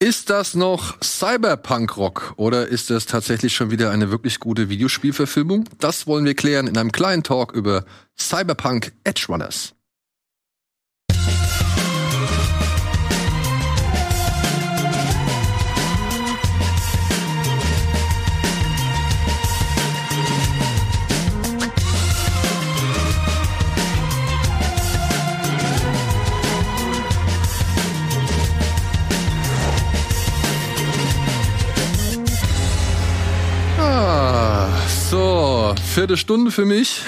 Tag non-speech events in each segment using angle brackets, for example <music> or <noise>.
Ist das noch Cyberpunk-Rock oder ist das tatsächlich schon wieder eine wirklich gute Videospielverfilmung? Das wollen wir klären in einem kleinen Talk über Cyberpunk Edge Runners. So, vierte Stunde für mich.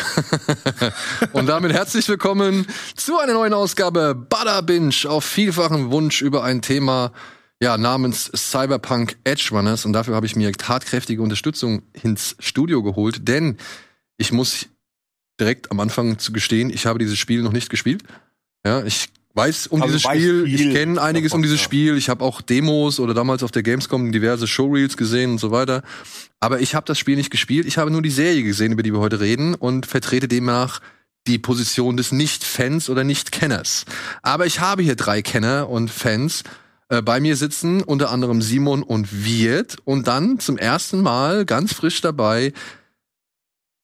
<laughs> Und damit herzlich willkommen zu einer neuen Ausgabe Bada Binge auf vielfachen Wunsch über ein Thema ja, namens Cyberpunk Edge Runners. Und dafür habe ich mir tatkräftige Unterstützung ins Studio geholt, denn ich muss direkt am Anfang zu gestehen, ich habe dieses Spiel noch nicht gespielt. Ja, ich weiß um Also dieses weiß Spiel, viel ich kenne einiges um dieses ja. Spiel, ich habe auch Demos oder damals auf der Gamescom diverse Showreels gesehen und so weiter. Aber ich habe das Spiel nicht gespielt, ich habe nur die Serie gesehen, über die wir heute reden und vertrete demnach die Position des Nicht-Fans oder Nicht-Kenners. Aber ich habe hier drei Kenner und Fans äh, bei mir sitzen, unter anderem Simon und Wirt und dann zum ersten Mal ganz frisch dabei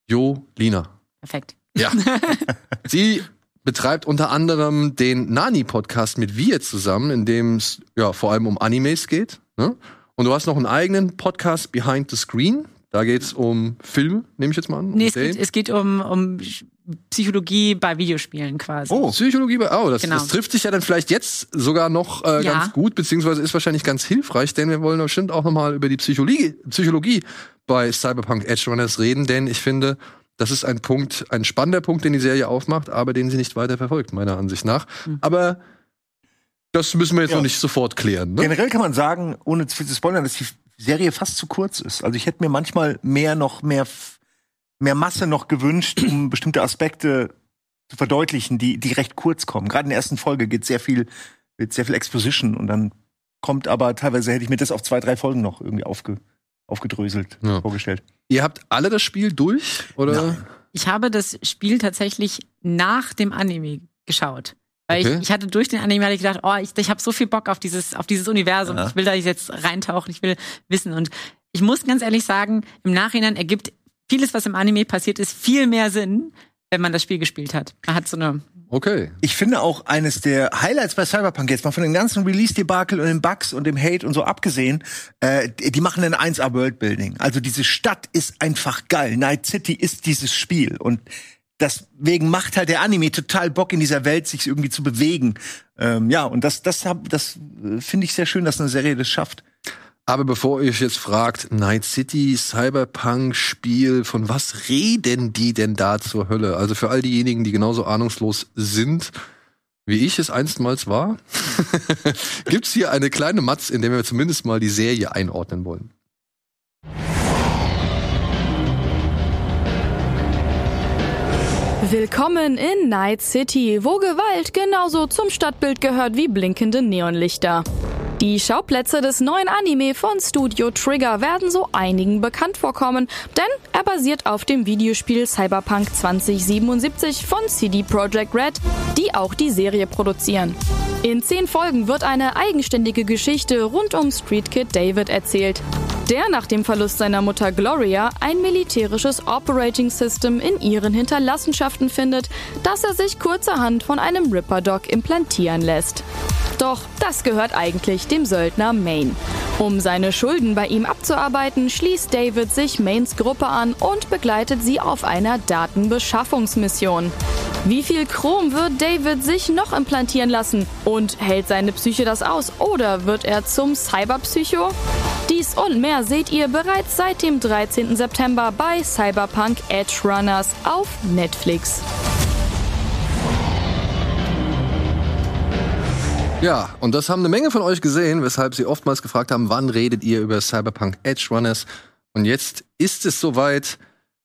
Jo Lina. Perfekt. Ja. <laughs> Sie betreibt unter anderem den Nani-Podcast mit Wir zusammen, in dem es ja vor allem um Animes geht. Ne? Und du hast noch einen eigenen Podcast Behind the Screen. Da geht's um Filme, nehme ich jetzt mal an. um Nee, es geht, es geht um, um Psychologie bei Videospielen quasi. Oh, Psychologie, bei- oh, das, Genau. das trifft sich ja dann vielleicht jetzt sogar noch äh, Ja. ganz gut, beziehungsweise ist wahrscheinlich ganz hilfreich, denn wir wollen bestimmt auch nochmal über die Psychologie, Psychologie bei Cyberpunk Edge Runners reden, denn ich finde, das ist ein Punkt, ein spannender Punkt, den die Serie aufmacht, aber den sie nicht weiter verfolgt, meiner Ansicht nach. Hm. Aber das müssen wir jetzt Ja. noch nicht sofort klären. Ne? Generell kann man sagen, ohne zu viel zu spoilern, dass die Serie fast zu kurz ist. Also ich hätte mir manchmal mehr noch mehr mehr Masse noch gewünscht, um <clears throat> bestimmte Aspekte zu verdeutlichen, die die recht kurz kommen. Gerade in der ersten Folge geht sehr viel wird sehr viel Exposition und dann kommt aber teilweise hätte ich mir das auf zwei drei Folgen noch irgendwie aufge, aufgedröselt Ja. vorgestellt. Ihr habt alle das Spiel durch, oder? Nein. Ich habe das Spiel tatsächlich nach dem Anime geschaut. Weil Okay. ich, ich hatte durch den Anime hatte ich gedacht, oh, ich, ich habe so viel Bock auf dieses, auf dieses Universum. Ja. Ich will da jetzt reintauchen, ich will wissen. Und ich muss ganz ehrlich sagen, im Nachhinein ergibt vieles, was im Anime passiert ist, viel mehr Sinn, wenn man das Spiel gespielt hat. Man hat so eine Okay. Ich finde auch eines der Highlights bei Cyberpunk jetzt mal von den ganzen Release-Debakel und den Bugs und dem Hate und so abgesehen, äh, die machen ein 1A Worldbuilding. Also diese Stadt ist einfach geil. Night City ist dieses Spiel und deswegen macht halt der Anime total Bock in dieser Welt sich irgendwie zu bewegen. Ähm, ja, und das das hab, das äh, finde ich sehr schön, dass eine Serie das schafft. Aber bevor ihr euch jetzt fragt, Night City, Cyberpunk-Spiel, von was reden die denn da zur Hölle? Also für all diejenigen, die genauso ahnungslos sind, wie ich es einstmals war, <laughs> gibt's hier eine kleine Matz, in der wir zumindest mal die Serie einordnen wollen. Willkommen in Night City, wo Gewalt genauso zum Stadtbild gehört wie blinkende Neonlichter. Die Schauplätze des neuen Anime von Studio Trigger werden so einigen bekannt vorkommen, denn er basiert auf dem Videospiel Cyberpunk 2077 von CD Projekt Red, die auch die Serie produzieren. In zehn Folgen wird eine eigenständige Geschichte rund um Street Kid David erzählt, der nach dem Verlust seiner Mutter Gloria ein militärisches Operating System in ihren Hinterlassenschaften findet, das er sich kurzerhand von einem Ripper Dog implantieren lässt. Doch das gehört eigentlich dem Söldner Maine. Um seine Schulden bei ihm abzuarbeiten, schließt David sich Maines Gruppe an und begleitet sie auf einer Datenbeschaffungsmission. Wie viel Chrom wird David sich noch implantieren lassen? Und hält seine Psyche das aus? Oder wird er zum Cyberpsycho? Dies und mehr seht ihr bereits seit dem 13. September bei Cyberpunk Edge Runners auf Netflix. Ja, und das haben eine Menge von euch gesehen, weshalb sie oftmals gefragt haben, wann redet ihr über Cyberpunk Edge Runners? Und jetzt ist es soweit.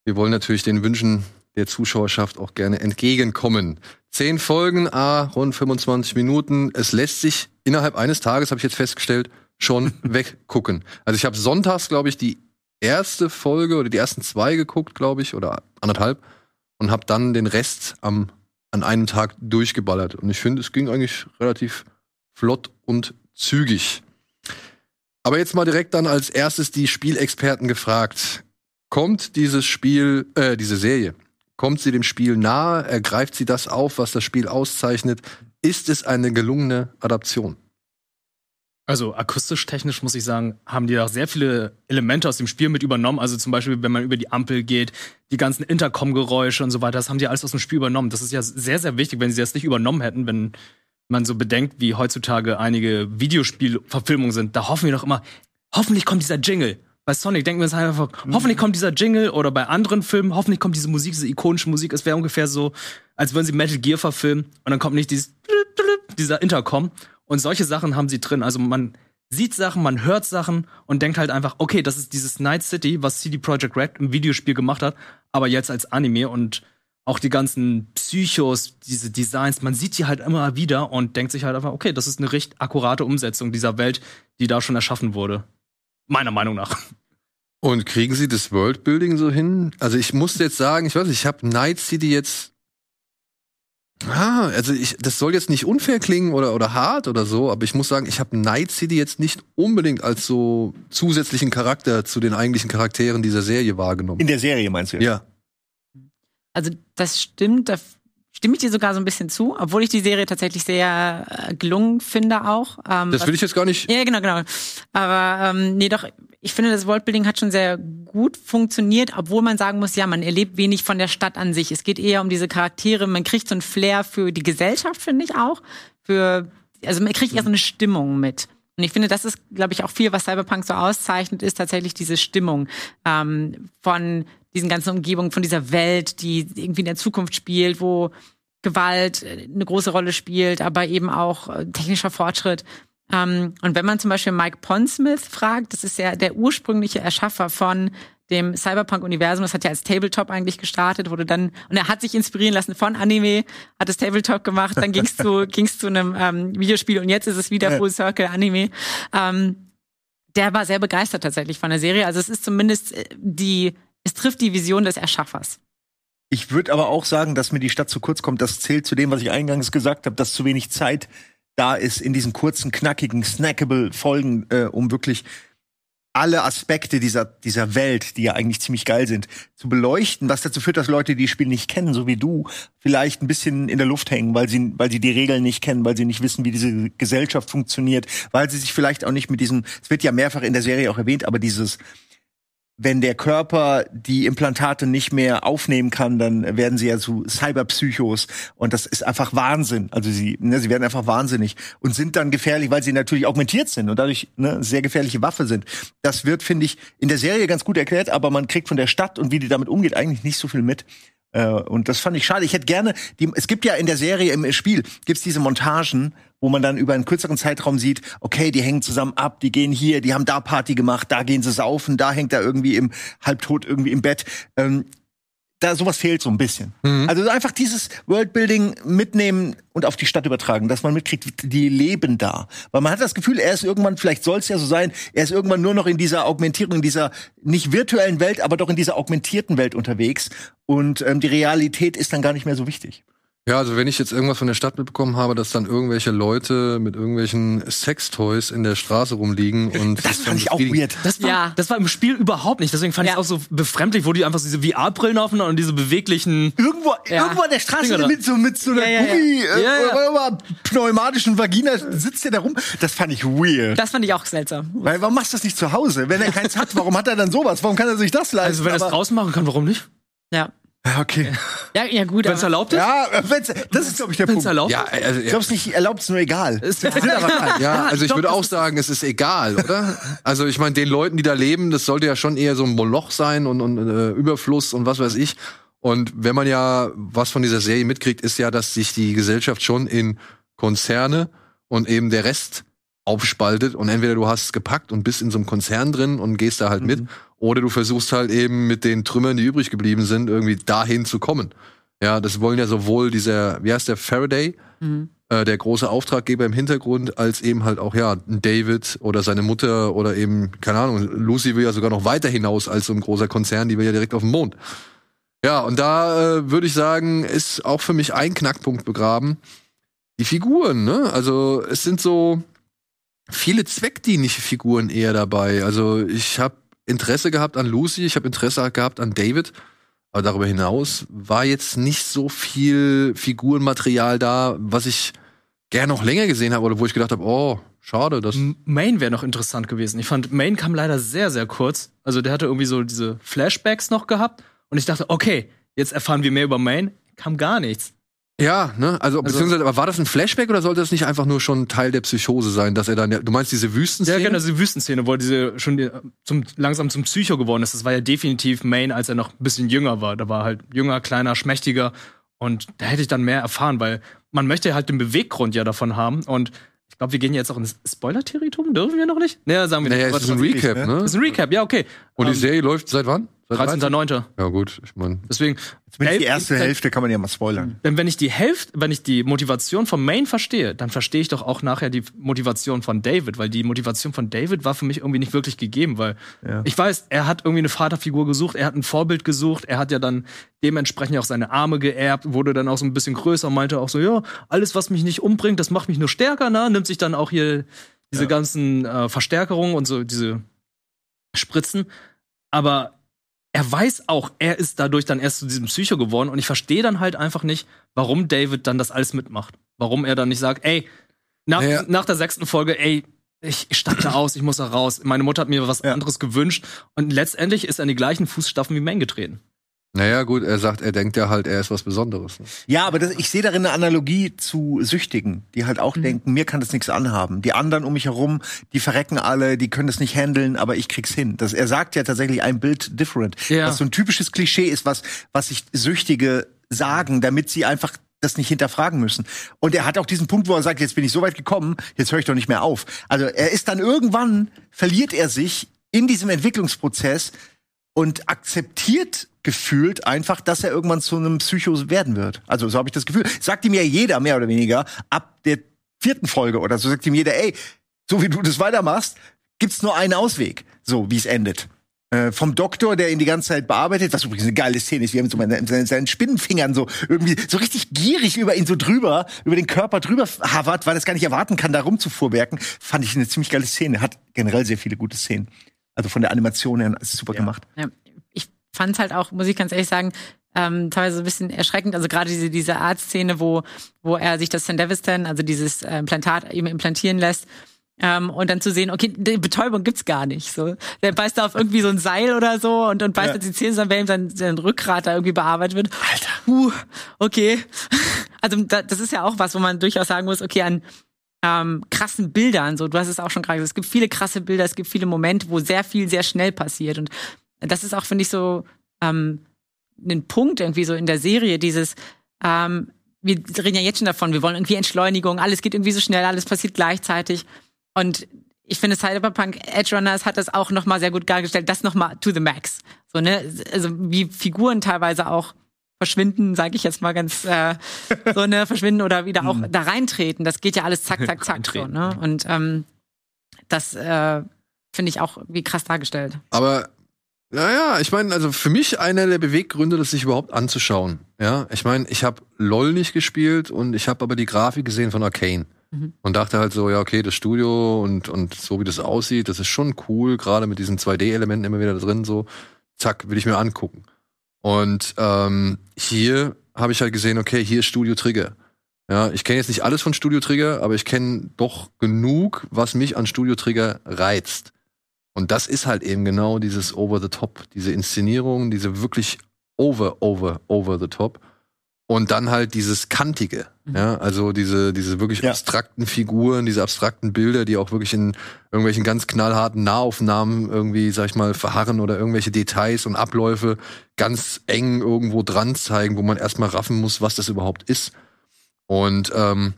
Wir wollen natürlich den Wünschen der Zuschauerschaft auch gerne entgegenkommen. Zehn Folgen, a rund 25 Minuten. Es lässt sich innerhalb eines Tages, habe ich jetzt festgestellt, schon <laughs> weggucken. Also ich habe sonntags, glaube ich, die erste Folge oder die ersten zwei geguckt, glaube ich, oder anderthalb und habe dann den Rest am an einem Tag durchgeballert. Und ich finde, es ging eigentlich relativ flott und zügig. Aber jetzt mal direkt dann als erstes die Spielexperten gefragt. Kommt dieses Spiel, äh, diese Serie, kommt sie dem Spiel nahe? Ergreift sie das auf, was das Spiel auszeichnet? Ist es eine gelungene Adaption? Also akustisch, technisch muss ich sagen, haben die da sehr viele Elemente aus dem Spiel mit übernommen. Also zum Beispiel, wenn man über die Ampel geht, die ganzen Intercom-Geräusche und so weiter, das haben die alles aus dem Spiel übernommen. Das ist ja sehr, sehr wichtig, wenn sie das nicht übernommen hätten, wenn man so bedenkt, wie heutzutage einige Videospielverfilmungen sind. Da hoffen wir doch immer, hoffentlich kommt dieser Jingle. Bei Sonic denken wir uns einfach, hoffentlich kommt dieser Jingle oder bei anderen Filmen, hoffentlich kommt diese Musik, diese ikonische Musik. Es wäre ungefähr so, als würden sie Metal Gear verfilmen und dann kommt nicht dieses, dieser Intercom. Und solche Sachen haben sie drin. Also man sieht Sachen, man hört Sachen und denkt halt einfach, okay, das ist dieses Night City, was CD Projekt Red im Videospiel gemacht hat, aber jetzt als Anime und auch die ganzen Psychos, diese Designs, man sieht die halt immer wieder und denkt sich halt einfach, okay, das ist eine recht akkurate Umsetzung dieser Welt, die da schon erschaffen wurde. Meiner Meinung nach. Und kriegen sie das Worldbuilding so hin? Also ich muss jetzt sagen, ich weiß nicht, ich habe Night City jetzt Ah, also ich, das soll jetzt nicht unfair klingen oder, oder hart oder so, aber ich muss sagen, ich habe Night City jetzt nicht unbedingt als so zusätzlichen Charakter zu den eigentlichen Charakteren dieser Serie wahrgenommen. In der Serie meinst du jetzt? ja. Also das stimmt, da stimme ich dir sogar so ein bisschen zu, obwohl ich die Serie tatsächlich sehr äh, gelungen finde auch. Ähm, Das will ich jetzt gar nicht. Ja, genau, genau. Aber ähm, nee, doch, ich finde, das Worldbuilding hat schon sehr gut funktioniert, obwohl man sagen muss, ja, man erlebt wenig von der Stadt an sich. Es geht eher um diese Charaktere, man kriegt so ein Flair für die Gesellschaft, finde ich auch. Für, also man kriegt eher so eine Stimmung mit. Und ich finde, das ist, glaube ich, auch viel, was Cyberpunk so auszeichnet, ist tatsächlich diese Stimmung ähm, von diesen ganzen Umgebungen, von dieser Welt, die irgendwie in der Zukunft spielt, wo Gewalt äh, eine große Rolle spielt, aber eben auch äh, technischer Fortschritt. Ähm, und wenn man zum Beispiel Mike Pondsmith fragt, das ist ja der ursprüngliche Erschaffer von dem Cyberpunk-Universum, das hat ja als Tabletop eigentlich gestartet, wurde dann, und er hat sich inspirieren lassen von Anime, hat das Tabletop gemacht, dann ging's zu, <laughs> ging's zu einem ähm, Videospiel und jetzt ist es wieder. Full Circle Anime. Ähm, der war sehr begeistert tatsächlich von der Serie. Also es ist zumindest äh, die, es trifft die Vision des Erschaffers. Ich würde aber auch sagen, dass mir die Stadt zu kurz kommt. Das zählt zu dem, was ich eingangs gesagt habe, dass zu wenig Zeit da ist in diesen kurzen, knackigen, snackable Folgen, äh, um wirklich alle Aspekte dieser, dieser Welt, die ja eigentlich ziemlich geil sind, zu beleuchten, was dazu führt, dass Leute, die das Spiel nicht kennen, so wie du, vielleicht ein bisschen in der Luft hängen, weil sie, weil sie die Regeln nicht kennen, weil sie nicht wissen, wie diese Gesellschaft funktioniert, weil sie sich vielleicht auch nicht mit diesem, es wird ja mehrfach in der Serie auch erwähnt, aber dieses, wenn der Körper die Implantate nicht mehr aufnehmen kann, dann werden sie ja zu Cyberpsychos und das ist einfach Wahnsinn. Also sie, ne, sie werden einfach wahnsinnig und sind dann gefährlich, weil sie natürlich augmentiert sind und dadurch ne, sehr gefährliche Waffe sind. Das wird, finde ich, in der Serie ganz gut erklärt, aber man kriegt von der Stadt und wie die damit umgeht eigentlich nicht so viel mit. Äh, und das fand ich schade. Ich hätte gerne, die, es gibt ja in der Serie im Spiel gibt's diese Montagen, wo man dann über einen kürzeren Zeitraum sieht, okay, die hängen zusammen ab, die gehen hier, die haben da Party gemacht, da gehen sie saufen, da hängt er irgendwie im halbtot irgendwie im Bett. Ähm, da sowas fehlt so ein bisschen. Also einfach dieses Worldbuilding mitnehmen und auf die Stadt übertragen, dass man mitkriegt, die leben da. Weil man hat das Gefühl, er ist irgendwann, vielleicht soll es ja so sein, er ist irgendwann nur noch in dieser Augmentierung, in dieser nicht virtuellen Welt, aber doch in dieser augmentierten Welt unterwegs. Und ähm, die Realität ist dann gar nicht mehr so wichtig. Ja, also wenn ich jetzt irgendwas von der Stadt mitbekommen habe, dass dann irgendwelche Leute mit irgendwelchen Sextoys in der Straße rumliegen und Das fand ich auch weird. Das war, Ja. das war im Spiel überhaupt nicht. Deswegen fand Ja. ich es auch so befremdlich, wo die einfach so diese VR-Brillen aufnehmen und diese beweglichen. Irgendwo, Ja. irgendwo an der Straße Dinger mit so, mit so einer Ja, ja, ja. Gummi, Äh, Ja, ja. oder- oder pneumatischen Vagina sitzt der da rum. Das fand ich weird. Das fand ich auch seltsam. Weil, warum machst du das nicht zu Hause? Wenn er keins hat, warum hat er dann sowas? Warum kann er sich das leisten? Also wenn er es draußen machen kann, warum nicht? Ja. Ja, okay. Ja, ja gut. Wenn es erlaubt ist? Ja, wenn's, das ist, glaube ich, der Wenn es Punkt. erlaubt Ja, also, Ich glaube, es nicht erlaubt, es nur egal. ist. <laughs> ja, also ich würde auch sagen, es ist egal, oder? <laughs> Also ich meine, den Leuten, die da leben, das sollte ja schon eher so ein Moloch sein und, und äh, Überfluss und was weiß ich. Und wenn man ja was von dieser Serie mitkriegt, ist ja, dass sich die Gesellschaft schon in Konzerne und eben der Rest aufspaltet und entweder du hast es gepackt und bist in so einem Konzern drin und gehst da halt mit oder du versuchst halt eben mit den Trümmern, die übrig geblieben sind, irgendwie dahin zu kommen. Ja, das wollen ja sowohl dieser, wie heißt der, Faraday, Mhm. äh, der große Auftraggeber im Hintergrund, als eben halt auch, ja, David oder seine Mutter oder eben, keine Ahnung, Lucy will ja sogar noch weiter hinaus als so ein großer Konzern, die will ja direkt auf den Mond. Ja, und da äh, würde ich sagen, ist auch für mich ein Knackpunkt begraben. Die Figuren, ne? Also es sind so, viele zweckdienliche Figuren eher dabei. Also ich habe Interesse gehabt an Lucy, ich habe Interesse gehabt an David. Aber darüber hinaus war jetzt nicht so viel Figurenmaterial da, was ich gerne noch länger gesehen habe oder wo ich gedacht habe, oh, schade, das. Main wäre noch interessant gewesen. Ich fand, Main kam leider sehr, sehr kurz. Also der hatte irgendwie so diese Flashbacks noch gehabt. Und ich dachte, okay, jetzt erfahren wir mehr über Main. Kam gar nichts. Ja, ne? Also, beziehungsweise, aber war das ein Flashback oder sollte das nicht einfach nur schon Teil der Psychose sein, dass er dann, du meinst diese Ja, Wüstenszene? genau, diese Wüstenszene, wo diese schon die, zum, langsam zum Psycho geworden ist. Das war ja definitiv Main, als er noch ein bisschen jünger war. Da war halt jünger, kleiner, schmächtiger. Und da hätte ich dann mehr erfahren, weil man möchte halt den Beweggrund ja davon haben. Und ich glaube, wir gehen jetzt auch ins Spoiler-Territorium. Dürfen wir noch nicht? Naja, sagen wir Naja, nicht. es ist ein Recap, ne? das ist ein Recap, ja, okay. Und die Ähm, Serie läuft seit wann? Seit 13.9. Ja, gut, ich meine. Deswegen. Zumindest die erste Hälfte kann man ja mal spoilern. Denn wenn ich die Hälfte, wenn ich die Motivation von Main verstehe, dann verstehe ich doch auch nachher die Motivation von David, weil die Motivation von David war für mich irgendwie nicht wirklich gegeben, weil Ja. ich weiß, er hat irgendwie eine Vaterfigur gesucht, er hat ein Vorbild gesucht, er hat ja dann dementsprechend auch seine Arme geerbt, wurde dann auch so ein bisschen größer, meinte auch so, ja, alles, was mich nicht umbringt, das macht mich nur stärker, ne? Nimmt sich dann auch hier diese ganzen äh, Verstärkerungen und so diese Spritzen. Aber er weiß auch, er ist dadurch dann erst zu diesem Psycho geworden und ich verstehe dann halt einfach nicht, warum David dann das alles mitmacht. Warum er dann nicht sagt, ey, nach, Naja. nach der sechsten Folge, ey, ich, steig da aus, ich muss da raus. Meine Mutter hat mir was Ja. anderes gewünscht und letztendlich ist er in die gleichen Fußstapfen wie Main getreten. Naja, gut, er sagt, er denkt ja halt, er ist was Besonderes. Ne? Ja, aber das, ich sehe darin eine Analogie zu Süchtigen, die halt auch denken, mir kann das nichts anhaben. Die anderen um mich herum, die verrecken alle, die können das nicht handeln, aber ich krieg's hin. Das, er sagt ja tatsächlich ein Bild different, Ja. was so ein typisches Klischee ist, was, was sich Süchtige sagen, damit sie einfach das nicht hinterfragen müssen. Und er hat auch diesen Punkt, wo er sagt, jetzt bin ich so weit gekommen, jetzt höre ich doch nicht mehr auf. Also er ist dann irgendwann, verliert er sich in diesem Entwicklungsprozess und akzeptiert gefühlt einfach, dass er irgendwann zu einem Psycho werden wird. Also so habe ich das Gefühl. Sagt ihm ja jeder mehr oder weniger ab der vierten Folge oder so sagt ihm jeder, ey, so wie du das weitermachst, gibt's nur einen Ausweg, so wie es endet. Äh, vom Doktor, der ihn die ganze Zeit bearbeitet, was übrigens eine geile Szene ist, wie er mit so seinen, seinen- Spinnenfingern so irgendwie so richtig gierig über ihn so drüber, über den Körper drüber havert, weil er es gar nicht erwarten kann, da rumzufuhrwerken, fand ich eine ziemlich geile Szene. Hat generell sehr viele gute Szenen. Also von der Animation her ist super gemacht. Ja, ich fand's halt auch, muss ich ganz ehrlich sagen, ähm, teilweise ein bisschen erschreckend. Also gerade diese, diese Arztszene, wo, wo er sich das Sandevistan, also dieses äh, Implantat eben implantieren lässt. Ähm, und dann zu sehen, okay, die Betäubung gibt's gar nicht. So, der beißt da auf irgendwie so ein Seil oder so und, und beißt Ja. jetzt die Zähne, zusammen, während sein, sein Rückgrat da irgendwie bearbeitet wird. Alter. Puh, okay. <laughs> Also da, das ist ja auch was, wo man durchaus sagen muss, okay, an ähm, krassen Bildern, so du hast es auch schon gerade gesagt, es gibt viele krasse Bilder, es gibt viele Momente, wo sehr viel sehr schnell passiert und das ist auch finde ich so ähm, ein Punkt irgendwie so in der Serie dieses ähm, wir reden ja jetzt schon davon, wir wollen irgendwie Entschleunigung, alles geht irgendwie so schnell, alles passiert gleichzeitig und ich finde Cyberpunk Edge Runners hat das auch noch mal sehr gut dargestellt, das noch mal to the max. So ne, also wie Figuren teilweise auch verschwinden, sage ich jetzt mal ganz äh, <laughs> so ne verschwinden oder wieder auch da reintreten. Das geht ja alles zack zack zack so ne und ähm, das äh, finde ich auch wie krass dargestellt. Aber naja, ich meine, also für mich einer der Beweggründe, das sich überhaupt anzuschauen. Ja, ich meine, ich habe LOL nicht gespielt und ich habe aber die Grafik gesehen von Arcane Mhm. und dachte halt so, ja, okay, das Studio und und so wie das aussieht, das ist schon cool, gerade mit diesen 2D-Elementen immer wieder da drin, so, zack, will ich mir angucken. Und ähm, hier habe ich halt gesehen, okay, hier ist Studio Trigger. Ja, ich kenne jetzt nicht alles von Studio Trigger, aber ich kenne doch genug, was mich an Studio Trigger reizt. Und das ist halt eben genau dieses Over the Top, diese Inszenierung, diese wirklich over, over, over the top. Und dann halt dieses Kantige, ja, also diese, diese wirklich Ja. abstrakten Figuren, diese abstrakten Bilder, die auch wirklich in irgendwelchen ganz knallharten Nahaufnahmen irgendwie, sag ich mal, verharren oder irgendwelche Details und Abläufe ganz eng irgendwo dran zeigen, wo man erstmal raffen muss, was das überhaupt ist. Und ähm,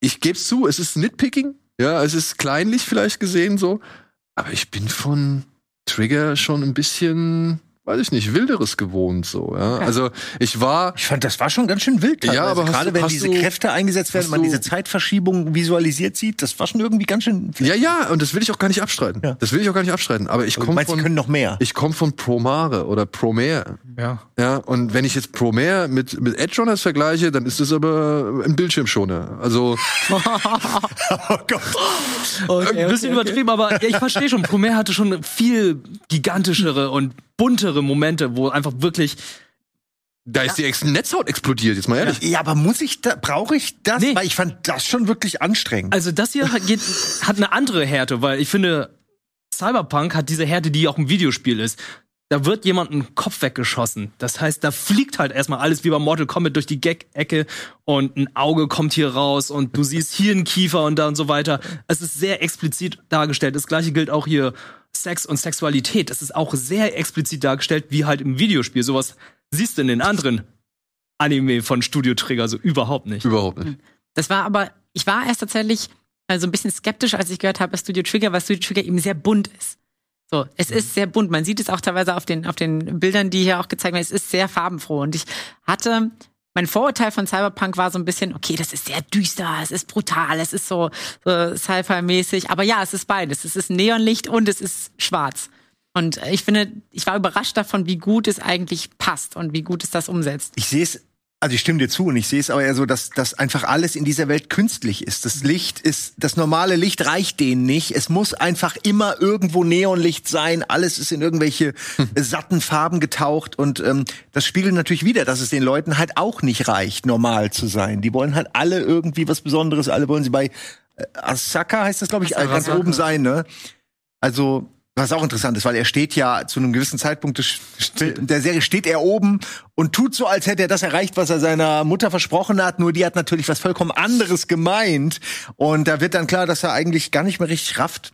ich gebe zu, es ist Nitpicking, ja, es ist kleinlich vielleicht gesehen so, aber ich bin von Trigger schon ein bisschen weiß ich nicht, wilderes gewohnt so. Ja? Also ich war Ich fand, das war schon ganz schön wild. Ja, aber gerade du- wenn diese du- Kräfte eingesetzt werden, man du- diese Zeitverschiebung visualisiert sieht, das war schon irgendwie ganz schön. ja ja und das will ich auch gar nicht abstreiten. Ja. Das will ich auch gar nicht abstreiten. Aber ich komme meinst, sie von können noch mehr? ich komme von Promare oder Promare. Ja. Ja, und wenn ich jetzt Promare mit, mit Edge Runners vergleiche, dann ist das aber ein Bildschirmschoner. Also, <laughs> oh Gott. ein bisschen übertrieben, aber ja, ich verstehe schon. Promare hatte schon viel gigantischere und buntere Momente, wo einfach wirklich. da ist die Ex Netzhaut explodiert, jetzt mal ehrlich. Ja, aber muss ich da, brauche ich das? Nee. Weil ich fand das schon wirklich anstrengend. Also das hier hat, geht, hat eine andere Härte, weil ich finde, Cyberpunk hat diese Härte, die auch im Videospiel ist. Da wird jemand einen Kopf weggeschossen. Das heißt, da fliegt halt erstmal alles wie bei Mortal Kombat durch die Gag-Ecke und ein Auge kommt hier raus und du siehst hier einen Kiefer und da und so weiter. Es ist sehr explizit dargestellt. Das gleiche gilt auch hier Sex und Sexualität. Das ist auch sehr explizit dargestellt, wie halt im Videospiel. Sowas siehst du in den anderen Anime von Studio Trigger so überhaupt nicht. Überhaupt nicht. Das war aber, ich war erst tatsächlich also ein bisschen skeptisch, als ich gehört habe, dass Studio Trigger, weil Studio Trigger eben sehr bunt ist. So, es ist sehr bunt. Man sieht es auch teilweise auf den, auf den Bildern, die hier auch gezeigt werden. Es ist sehr farbenfroh. Und ich hatte, mein Vorurteil von Cyberpunk war so ein bisschen, okay, das ist sehr düster, es ist brutal, es ist so, so Sci-Fi-mäßig. Aber ja, es ist beides. Es ist Neonlicht und es ist schwarz. Und ich finde, ich war überrascht davon, wie gut es eigentlich passt und wie gut es das umsetzt. Ich sehe es, also ich stimme dir zu und ich sehe es aber eher so, dass, dass einfach alles in dieser Welt künstlich ist. Das Licht ist, das normale Licht reicht denen nicht. Es muss einfach immer irgendwo Neonlicht sein. Alles ist in irgendwelche äh, satten Farben getaucht und ähm, das spiegelt natürlich wieder, dass es den Leuten halt auch nicht reicht, normal zu sein. Die wollen halt alle irgendwie was Besonderes. Alle wollen sie bei äh, Asaka heißt das, glaube ich, äh, ganz Asaka. oben sein, ne? Also was auch interessant ist, weil er steht ja zu einem gewissen Zeitpunkt der Serie steht er oben und tut so, als hätte er das erreicht, was er seiner Mutter versprochen hat. Nur die hat natürlich was vollkommen anderes gemeint. Und da wird dann klar, dass er eigentlich gar nicht mehr richtig rafft,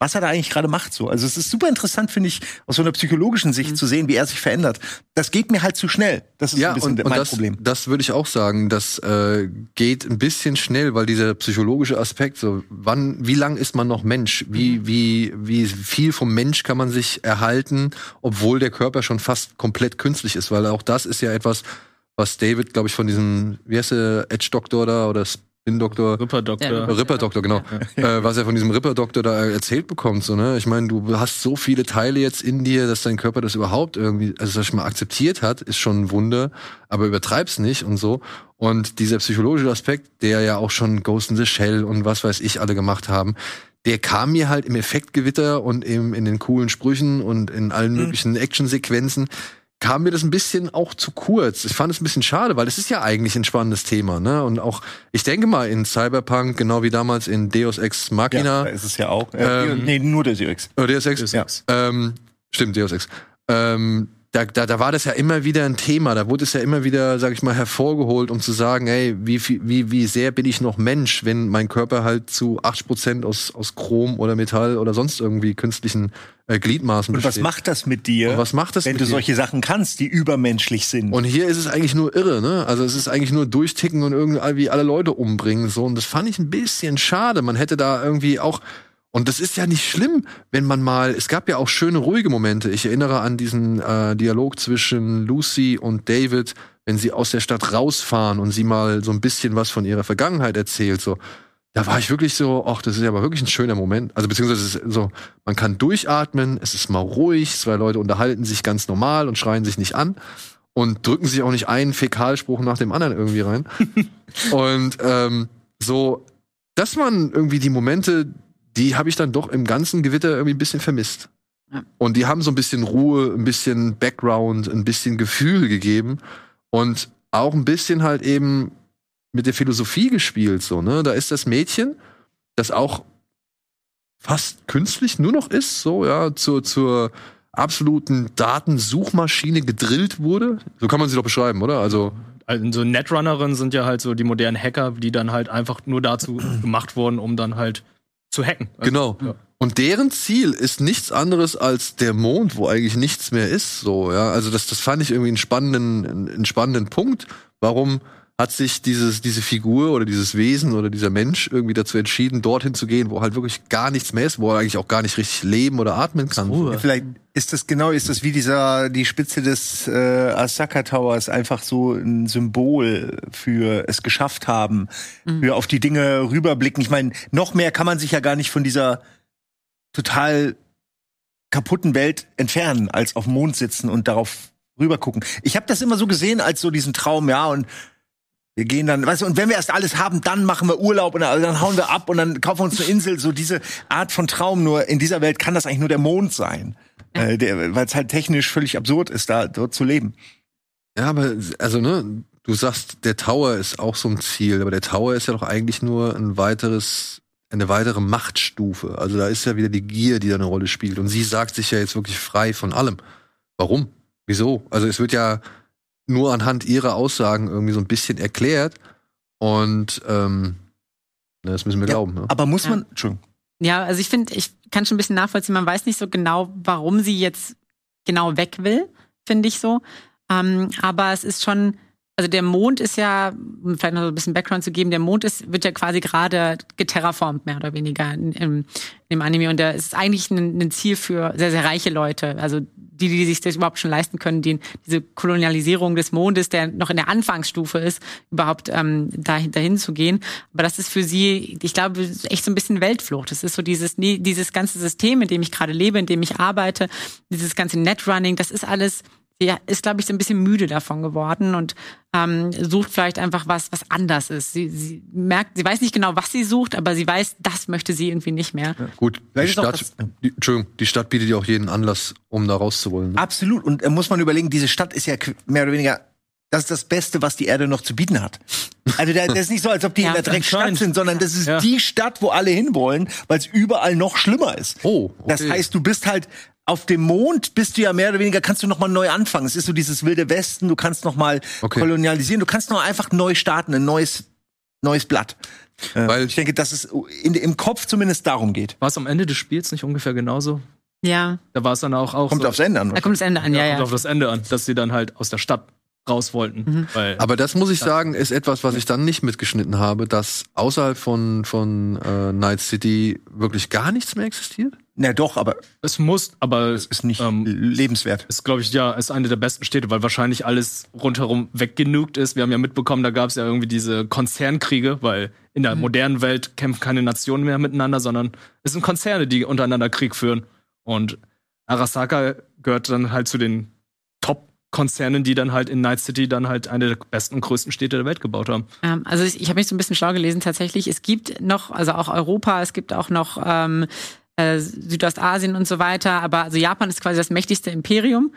was er da eigentlich gerade macht. So, also es ist super interessant, finde ich, aus so einer psychologischen Sicht zu sehen, wie er sich verändert. Das geht mir halt zu schnell. Das ist Ja, ein bisschen und, und mein das, Problem. das würde ich auch sagen. Das äh, geht ein bisschen schnell, weil dieser psychologische Aspekt, so wann, wie lang ist man noch Mensch? Wie, wie, wie viel vom Mensch kann man sich erhalten, obwohl der Körper schon fast komplett künstlich ist? Weil auch das ist ja etwas, was David, glaube ich, von diesem, wie heißt der, Edge-Doktor da oder Spin-Doktor? Ripper-Doktor. Ja. Ripper-Doktor, genau. Äh, was er von diesem Ripper-Doktor da erzählt bekommt, so, ne? Ich meine, du hast so viele Teile jetzt in dir, dass dein Körper das überhaupt irgendwie, also sag ich mal, akzeptiert hat, ist schon ein Wunder, aber übertreib's nicht und so. Und dieser psychologische Aspekt, der ja auch schon Ghost in the Shell und was weiß ich alle gemacht haben, der kam mir halt im Effektgewitter und eben in den coolen Sprüchen und in allen möglichen Actionsequenzen kam mir das ein bisschen auch zu kurz. Ich fand es ein bisschen schade, weil es ist ja eigentlich ein spannendes Thema, ne? Und auch, ich denke mal, in Cyberpunk, genau wie damals in Deus Ex Ja, Machina, da ist es ja auch. Äh, Ähm, nee, nur der Zyrix. oder Deus Ex, Deus Ja. Ex. ähm, stimmt, Deus Ex. Ähm, da, da, da war das ja immer wieder ein Thema. Da wurde es ja immer wieder, sag ich mal, hervorgeholt, um zu sagen, ey, wie, wie, wie sehr bin ich noch Mensch, wenn mein Körper halt zu 80 Prozent aus, aus Chrom oder Metall oder sonst irgendwie künstlichen äh, Gliedmaßen Und was besteht. macht das mit dir, Und was macht das wenn du dir? solche Sachen kannst, die übermenschlich sind? Und hier ist es eigentlich nur irre, ne? Also es ist eigentlich nur durchticken und irgendwie alle Leute umbringen so und das fand ich ein bisschen schade. Man hätte da irgendwie auch und das ist ja nicht schlimm, wenn man mal es gab ja auch schöne ruhige Momente. Ich erinnere an diesen äh, Dialog zwischen Lucy und David, wenn sie aus der Stadt rausfahren und sie mal so ein bisschen was von ihrer Vergangenheit erzählt so. Da war ich wirklich so, ach, das ist ja aber wirklich ein schöner Moment. Also beziehungsweise ist so, man kann durchatmen, es ist mal ruhig, zwei Leute unterhalten sich ganz normal und schreien sich nicht an und drücken sich auch nicht einen Fäkalspruch nach dem anderen irgendwie rein. <laughs> und ähm, so, das waren irgendwie die Momente, die habe ich dann doch im ganzen Gewitter irgendwie ein bisschen vermisst. Ja. Und die haben so ein bisschen Ruhe, ein bisschen Background, ein bisschen Gefühl gegeben und auch ein bisschen halt eben mit der Philosophie gespielt, so, ne? Da ist das Mädchen, das auch fast künstlich nur noch ist, so, ja, zur, zur absoluten Datensuchmaschine gedrillt wurde. So kann man sie doch beschreiben, oder? Also, Also so Netrunnerinnen sind ja halt so die modernen Hacker, die dann halt einfach nur dazu <clears throat> gemacht wurden, um dann halt zu hacken. Also, genau. Ja. Und deren Ziel ist nichts anderes als der Mond, wo eigentlich nichts mehr ist, so, ja. Also, das, das fand ich irgendwie einen spannenden, einen spannenden Punkt. Warum hat sich dieses, diese Figur oder dieses Wesen oder dieser Mensch irgendwie dazu entschieden, dorthin zu gehen, wo halt wirklich gar nichts mehr ist, wo er eigentlich auch gar nicht richtig leben oder atmen kann. Ruhe. Vielleicht ist das genau, ist das wie dieser, die Spitze des äh, Asaka Towers einfach so ein Symbol für es geschafft haben, für auf die Dinge rüberblicken. Ich meine, noch mehr kann man sich ja gar nicht von dieser total kaputten Welt entfernen, als auf dem Mond sitzen und darauf rübergucken. Ich habe das immer so gesehen als so diesen Traum, ja, und wir gehen dann, weißt du, und wenn wir erst alles haben, dann machen wir Urlaub und dann, dann hauen wir ab und dann kaufen wir uns eine Insel. So diese Art von Traum. Nur in dieser Welt kann das eigentlich nur der Mond sein, äh, weil es halt technisch völlig absurd ist, da dort zu leben. Ja, aber also ne, du sagst, der Tower ist auch so ein Ziel, aber der Tower ist ja doch eigentlich nur ein weiteres, eine weitere Machtstufe. Also da ist ja wieder die Gier, die da eine Rolle spielt. Und sie sagt sich ja jetzt wirklich frei von allem. Warum? Wieso? Also es wird ja nur anhand ihrer Aussagen irgendwie so ein bisschen erklärt. Und ähm, na, das müssen wir Ja, glauben. Ne? Aber muss Ja. man, Entschuldigung. Ja, also ich finde, ich kann schon ein bisschen nachvollziehen. Man weiß nicht so genau, warum sie jetzt genau weg will, finde ich so. Ähm, aber es ist schon, also der Mond ist ja, um vielleicht noch so ein bisschen Background zu geben, der Mond ist, wird ja quasi gerade geterraformt, mehr oder weniger im, im Anime. Und der ist eigentlich ein, ein Ziel für sehr, sehr reiche Leute. Also die, die sich das überhaupt schon leisten können, die, diese Kolonialisierung des Mondes, der noch in der Anfangsstufe ist, überhaupt ähm, dahin, dahin zu gehen. Aber das ist für sie, ich glaube, echt so ein bisschen Weltflucht. Das ist so dieses, dieses ganze System, in dem ich gerade lebe, in dem ich arbeite, dieses ganze Netrunning, das ist alles, sie ist, glaube ich, so ein bisschen müde davon geworden und ähm, sucht vielleicht einfach was, was anders ist. Sie, sie merkt, sie weiß nicht genau, was sie sucht, aber sie weiß, das möchte sie irgendwie nicht mehr. Gut, die Stadt, die, Entschuldigung, die Stadt bietet ja auch jeden Anlass, um da rauszuwollen. Ne? Absolut. Und äh, muss man überlegen, diese Stadt ist ja mehr oder weniger das ist das Beste, was die Erde noch zu bieten hat. Also da- das ist nicht so, als ob die <laughs> Ja, in der Dreckstadt sind, sondern das ist Ja. die Stadt, wo alle hinwollen, weil es überall noch schlimmer ist. Oh, okay. Das heißt, du bist halt auf dem Mond bist du ja mehr oder weniger kannst du noch mal neu anfangen. Es ist so dieses wilde Westen. Du kannst noch mal Okay. kolonialisieren. Du kannst noch einfach neu starten, ein neues neues Blatt. Äh, Weil- ich denke, dass es in, im Kopf zumindest darum geht. War es am Ende des Spiels nicht ungefähr genauso? Ja, Da war es dann auch, auch Kommt so, aufs Ende an. da kommt das Ende an, ja, kommt ja. auf das Ende an, dass sie dann halt aus der Stadt raus wollten. Weil Aber das muss ich sagen, ist etwas, was ich dann nicht mitgeschnitten habe, dass außerhalb von, von äh, Night City wirklich gar nichts mehr existiert. Na doch, aber es muss, aber es ist nicht ähm, lebenswert. ist, glaube ich, ja, ist eine der besten Städte, weil wahrscheinlich alles rundherum weggenugt ist. Wir haben ja mitbekommen, da gab es ja irgendwie diese Konzernkriege, weil in der modernen Welt kämpfen keine Nationen mehr miteinander, sondern es sind Konzerne, die untereinander Krieg führen. Und Arasaka gehört dann halt zu den Top-Konzernen, die dann halt in Night City dann halt eine der besten und größten Städte der Welt gebaut haben. Ähm, also ich, ich habe mich so ein bisschen schlau gelesen tatsächlich. Es gibt noch, also auch Europa, es gibt auch noch ähm, äh, Südostasien und so weiter, aber also Japan ist quasi das mächtigste Imperium.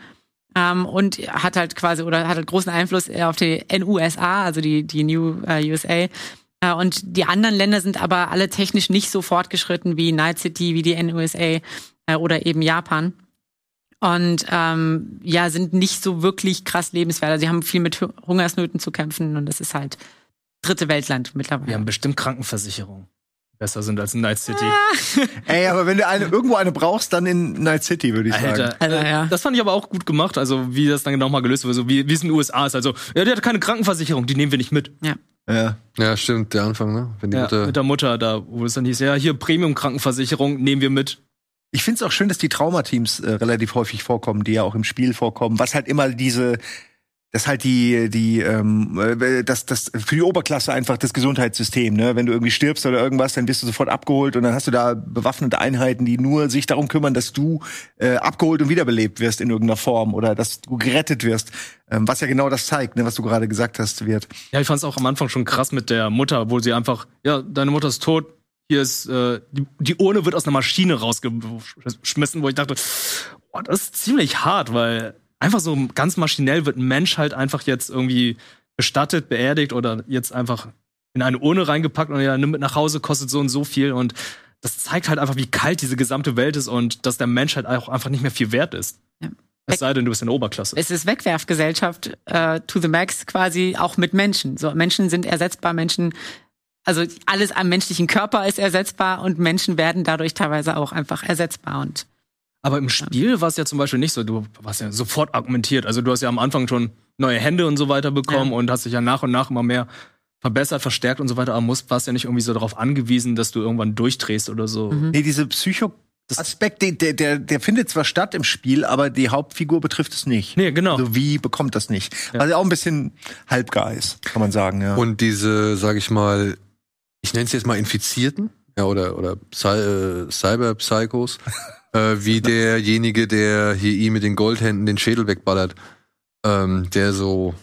Ähm, und hat halt quasi oder hat halt großen Einfluss auf die NUSA, also die, die New äh, USA. Äh, und die anderen Länder sind aber alle technisch nicht so fortgeschritten wie Night City, wie die NUSA äh, oder eben Japan. Und ähm, ja, sind nicht so wirklich krass lebenswert. Also sie haben viel mit Hu- Hungersnöten zu kämpfen und das ist halt dritte Weltland mittlerweile. Wir haben bestimmt Krankenversicherungen. Besser sind als in Night City. Ey, aber wenn du eine, irgendwo eine brauchst, dann in Night City, würde ich sagen. Alter, Also, äh, ja. das fand ich aber auch gut gemacht, also wie das dann genau mal gelöst wurde, so wie, wie es in den USA ist. Also, ja, die hat keine Krankenversicherung, die nehmen wir nicht mit. Ja. Ja, stimmt, der Anfang, ne? Wenn die Ja, Mutter mit der Mutter da, wo es dann hieß, ja, hier Premium-Krankenversicherung nehmen wir mit. Ich finde es auch schön, dass die Traumateams äh, relativ häufig vorkommen, die ja auch im Spiel vorkommen, was halt immer diese das halt die die ähm, äh, das das für die Oberklasse einfach das Gesundheitssystem, ne? Wenn du irgendwie stirbst oder irgendwas, dann wirst du sofort abgeholt und dann hast du da bewaffnete Einheiten, die nur sich darum kümmern, dass du äh, abgeholt und wiederbelebt wirst in irgendeiner Form oder dass du gerettet wirst, ähm, was ja genau das zeigt, ne, was du gerade gesagt hast, wird. Ja, ich fand es auch am Anfang schon krass mit der Mutter, wo sie einfach, ja, deine Mutter ist tot, hier ist, äh, die, die Urne wird aus einer Maschine rausgeschmissen, wo ich dachte, oh, das ist ziemlich hart, weil einfach so ganz maschinell wird ein Mensch halt einfach jetzt irgendwie bestattet, beerdigt oder jetzt einfach in eine Urne reingepackt und ja, nimm mit nach Hause, kostet so und so viel und das zeigt halt einfach, wie kalt diese gesamte Welt ist und dass der Mensch halt auch einfach nicht mehr viel wert ist. Ja. Es sei denn, du bist in der Oberklasse. Es ist Wegwerfgesellschaft äh, to the max quasi auch mit Menschen. So Menschen sind ersetzbar, Menschen also alles am menschlichen Körper ist ersetzbar und Menschen werden dadurch teilweise auch einfach ersetzbar und Aber im Spiel war es ja zum Beispiel nicht so. Du warst ja sofort argumentiert. Also du hast ja am Anfang schon neue Hände und so weiter bekommen Ja. und hast dich ja nach und nach immer mehr verbessert, verstärkt und so weiter. Aber musst, warst ja nicht irgendwie so darauf angewiesen, dass du irgendwann durchdrehst oder so. Nee, diese Psycho-Aspekt, der, der, der, der findet zwar statt im Spiel, aber die Hauptfigur betrifft es nicht. Nee, genau. Also wie bekommt das nicht? Also auch ein bisschen halbgar ist, kann man sagen, ja. Und diese, sag ich mal, ich nenne es jetzt mal Infizierten, ja, oder, oder Psy äh, Cyber-Psychos, <laughs> äh, wie derjenige, der hier ihm mit den Goldhänden den Schädel wegballert, ähm, der so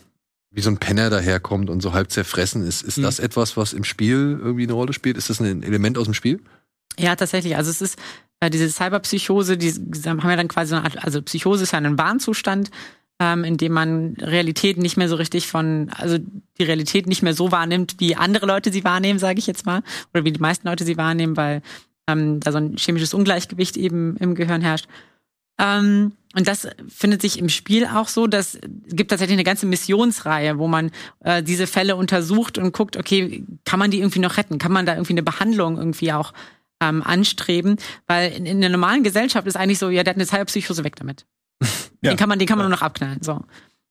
wie so ein Penner daherkommt und so halb zerfressen ist. Ist Mhm. das etwas, was im Spiel irgendwie eine Rolle spielt? Ist das ein Element aus dem Spiel? Ja, tatsächlich. Also es ist äh, diese Cyberpsychose, die haben ja dann quasi so eine Art, also Psychose ist ja ein Warnzustand, ähm, in dem man Realität nicht mehr so richtig von, also die Realität nicht mehr so wahrnimmt, wie andere Leute sie wahrnehmen, sage ich jetzt mal, oder wie die meisten Leute sie wahrnehmen, weil ähm, da so ein chemisches Ungleichgewicht eben im Gehirn herrscht. Ähm, und das findet sich im Spiel auch so, dass es gibt tatsächlich eine ganze Missionsreihe, wo man äh, diese Fälle untersucht und guckt, okay, kann man die irgendwie noch retten? Kann man da irgendwie eine Behandlung irgendwie auch ähm, anstreben? Weil in, in der normalen Gesellschaft ist eigentlich so, ja, der hat eine Cyberpsychose weg damit. <laughs> Ja. Den kann man, den kann man nur noch abknallen. So.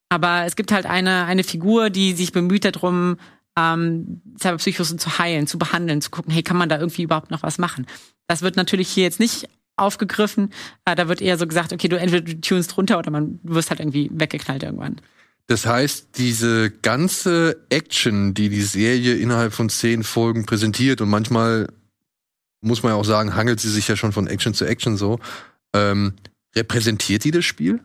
Aber es gibt halt eine, eine Figur, die sich bemüht darum, ähm, Cyberpsychosen zu heilen, zu behandeln, zu gucken, hey, kann man da irgendwie überhaupt noch was machen? Das wird natürlich hier jetzt nicht aufgegriffen. Äh, da wird eher so gesagt, okay, du entweder du tunst runter oder man du wirst halt irgendwie weggeknallt irgendwann. Das heißt, diese ganze Action, die die Serie innerhalb von zehn Folgen präsentiert und manchmal muss man ja auch sagen, hangelt sie sich ja schon von Action zu Action so, ähm, repräsentiert die das Spiel?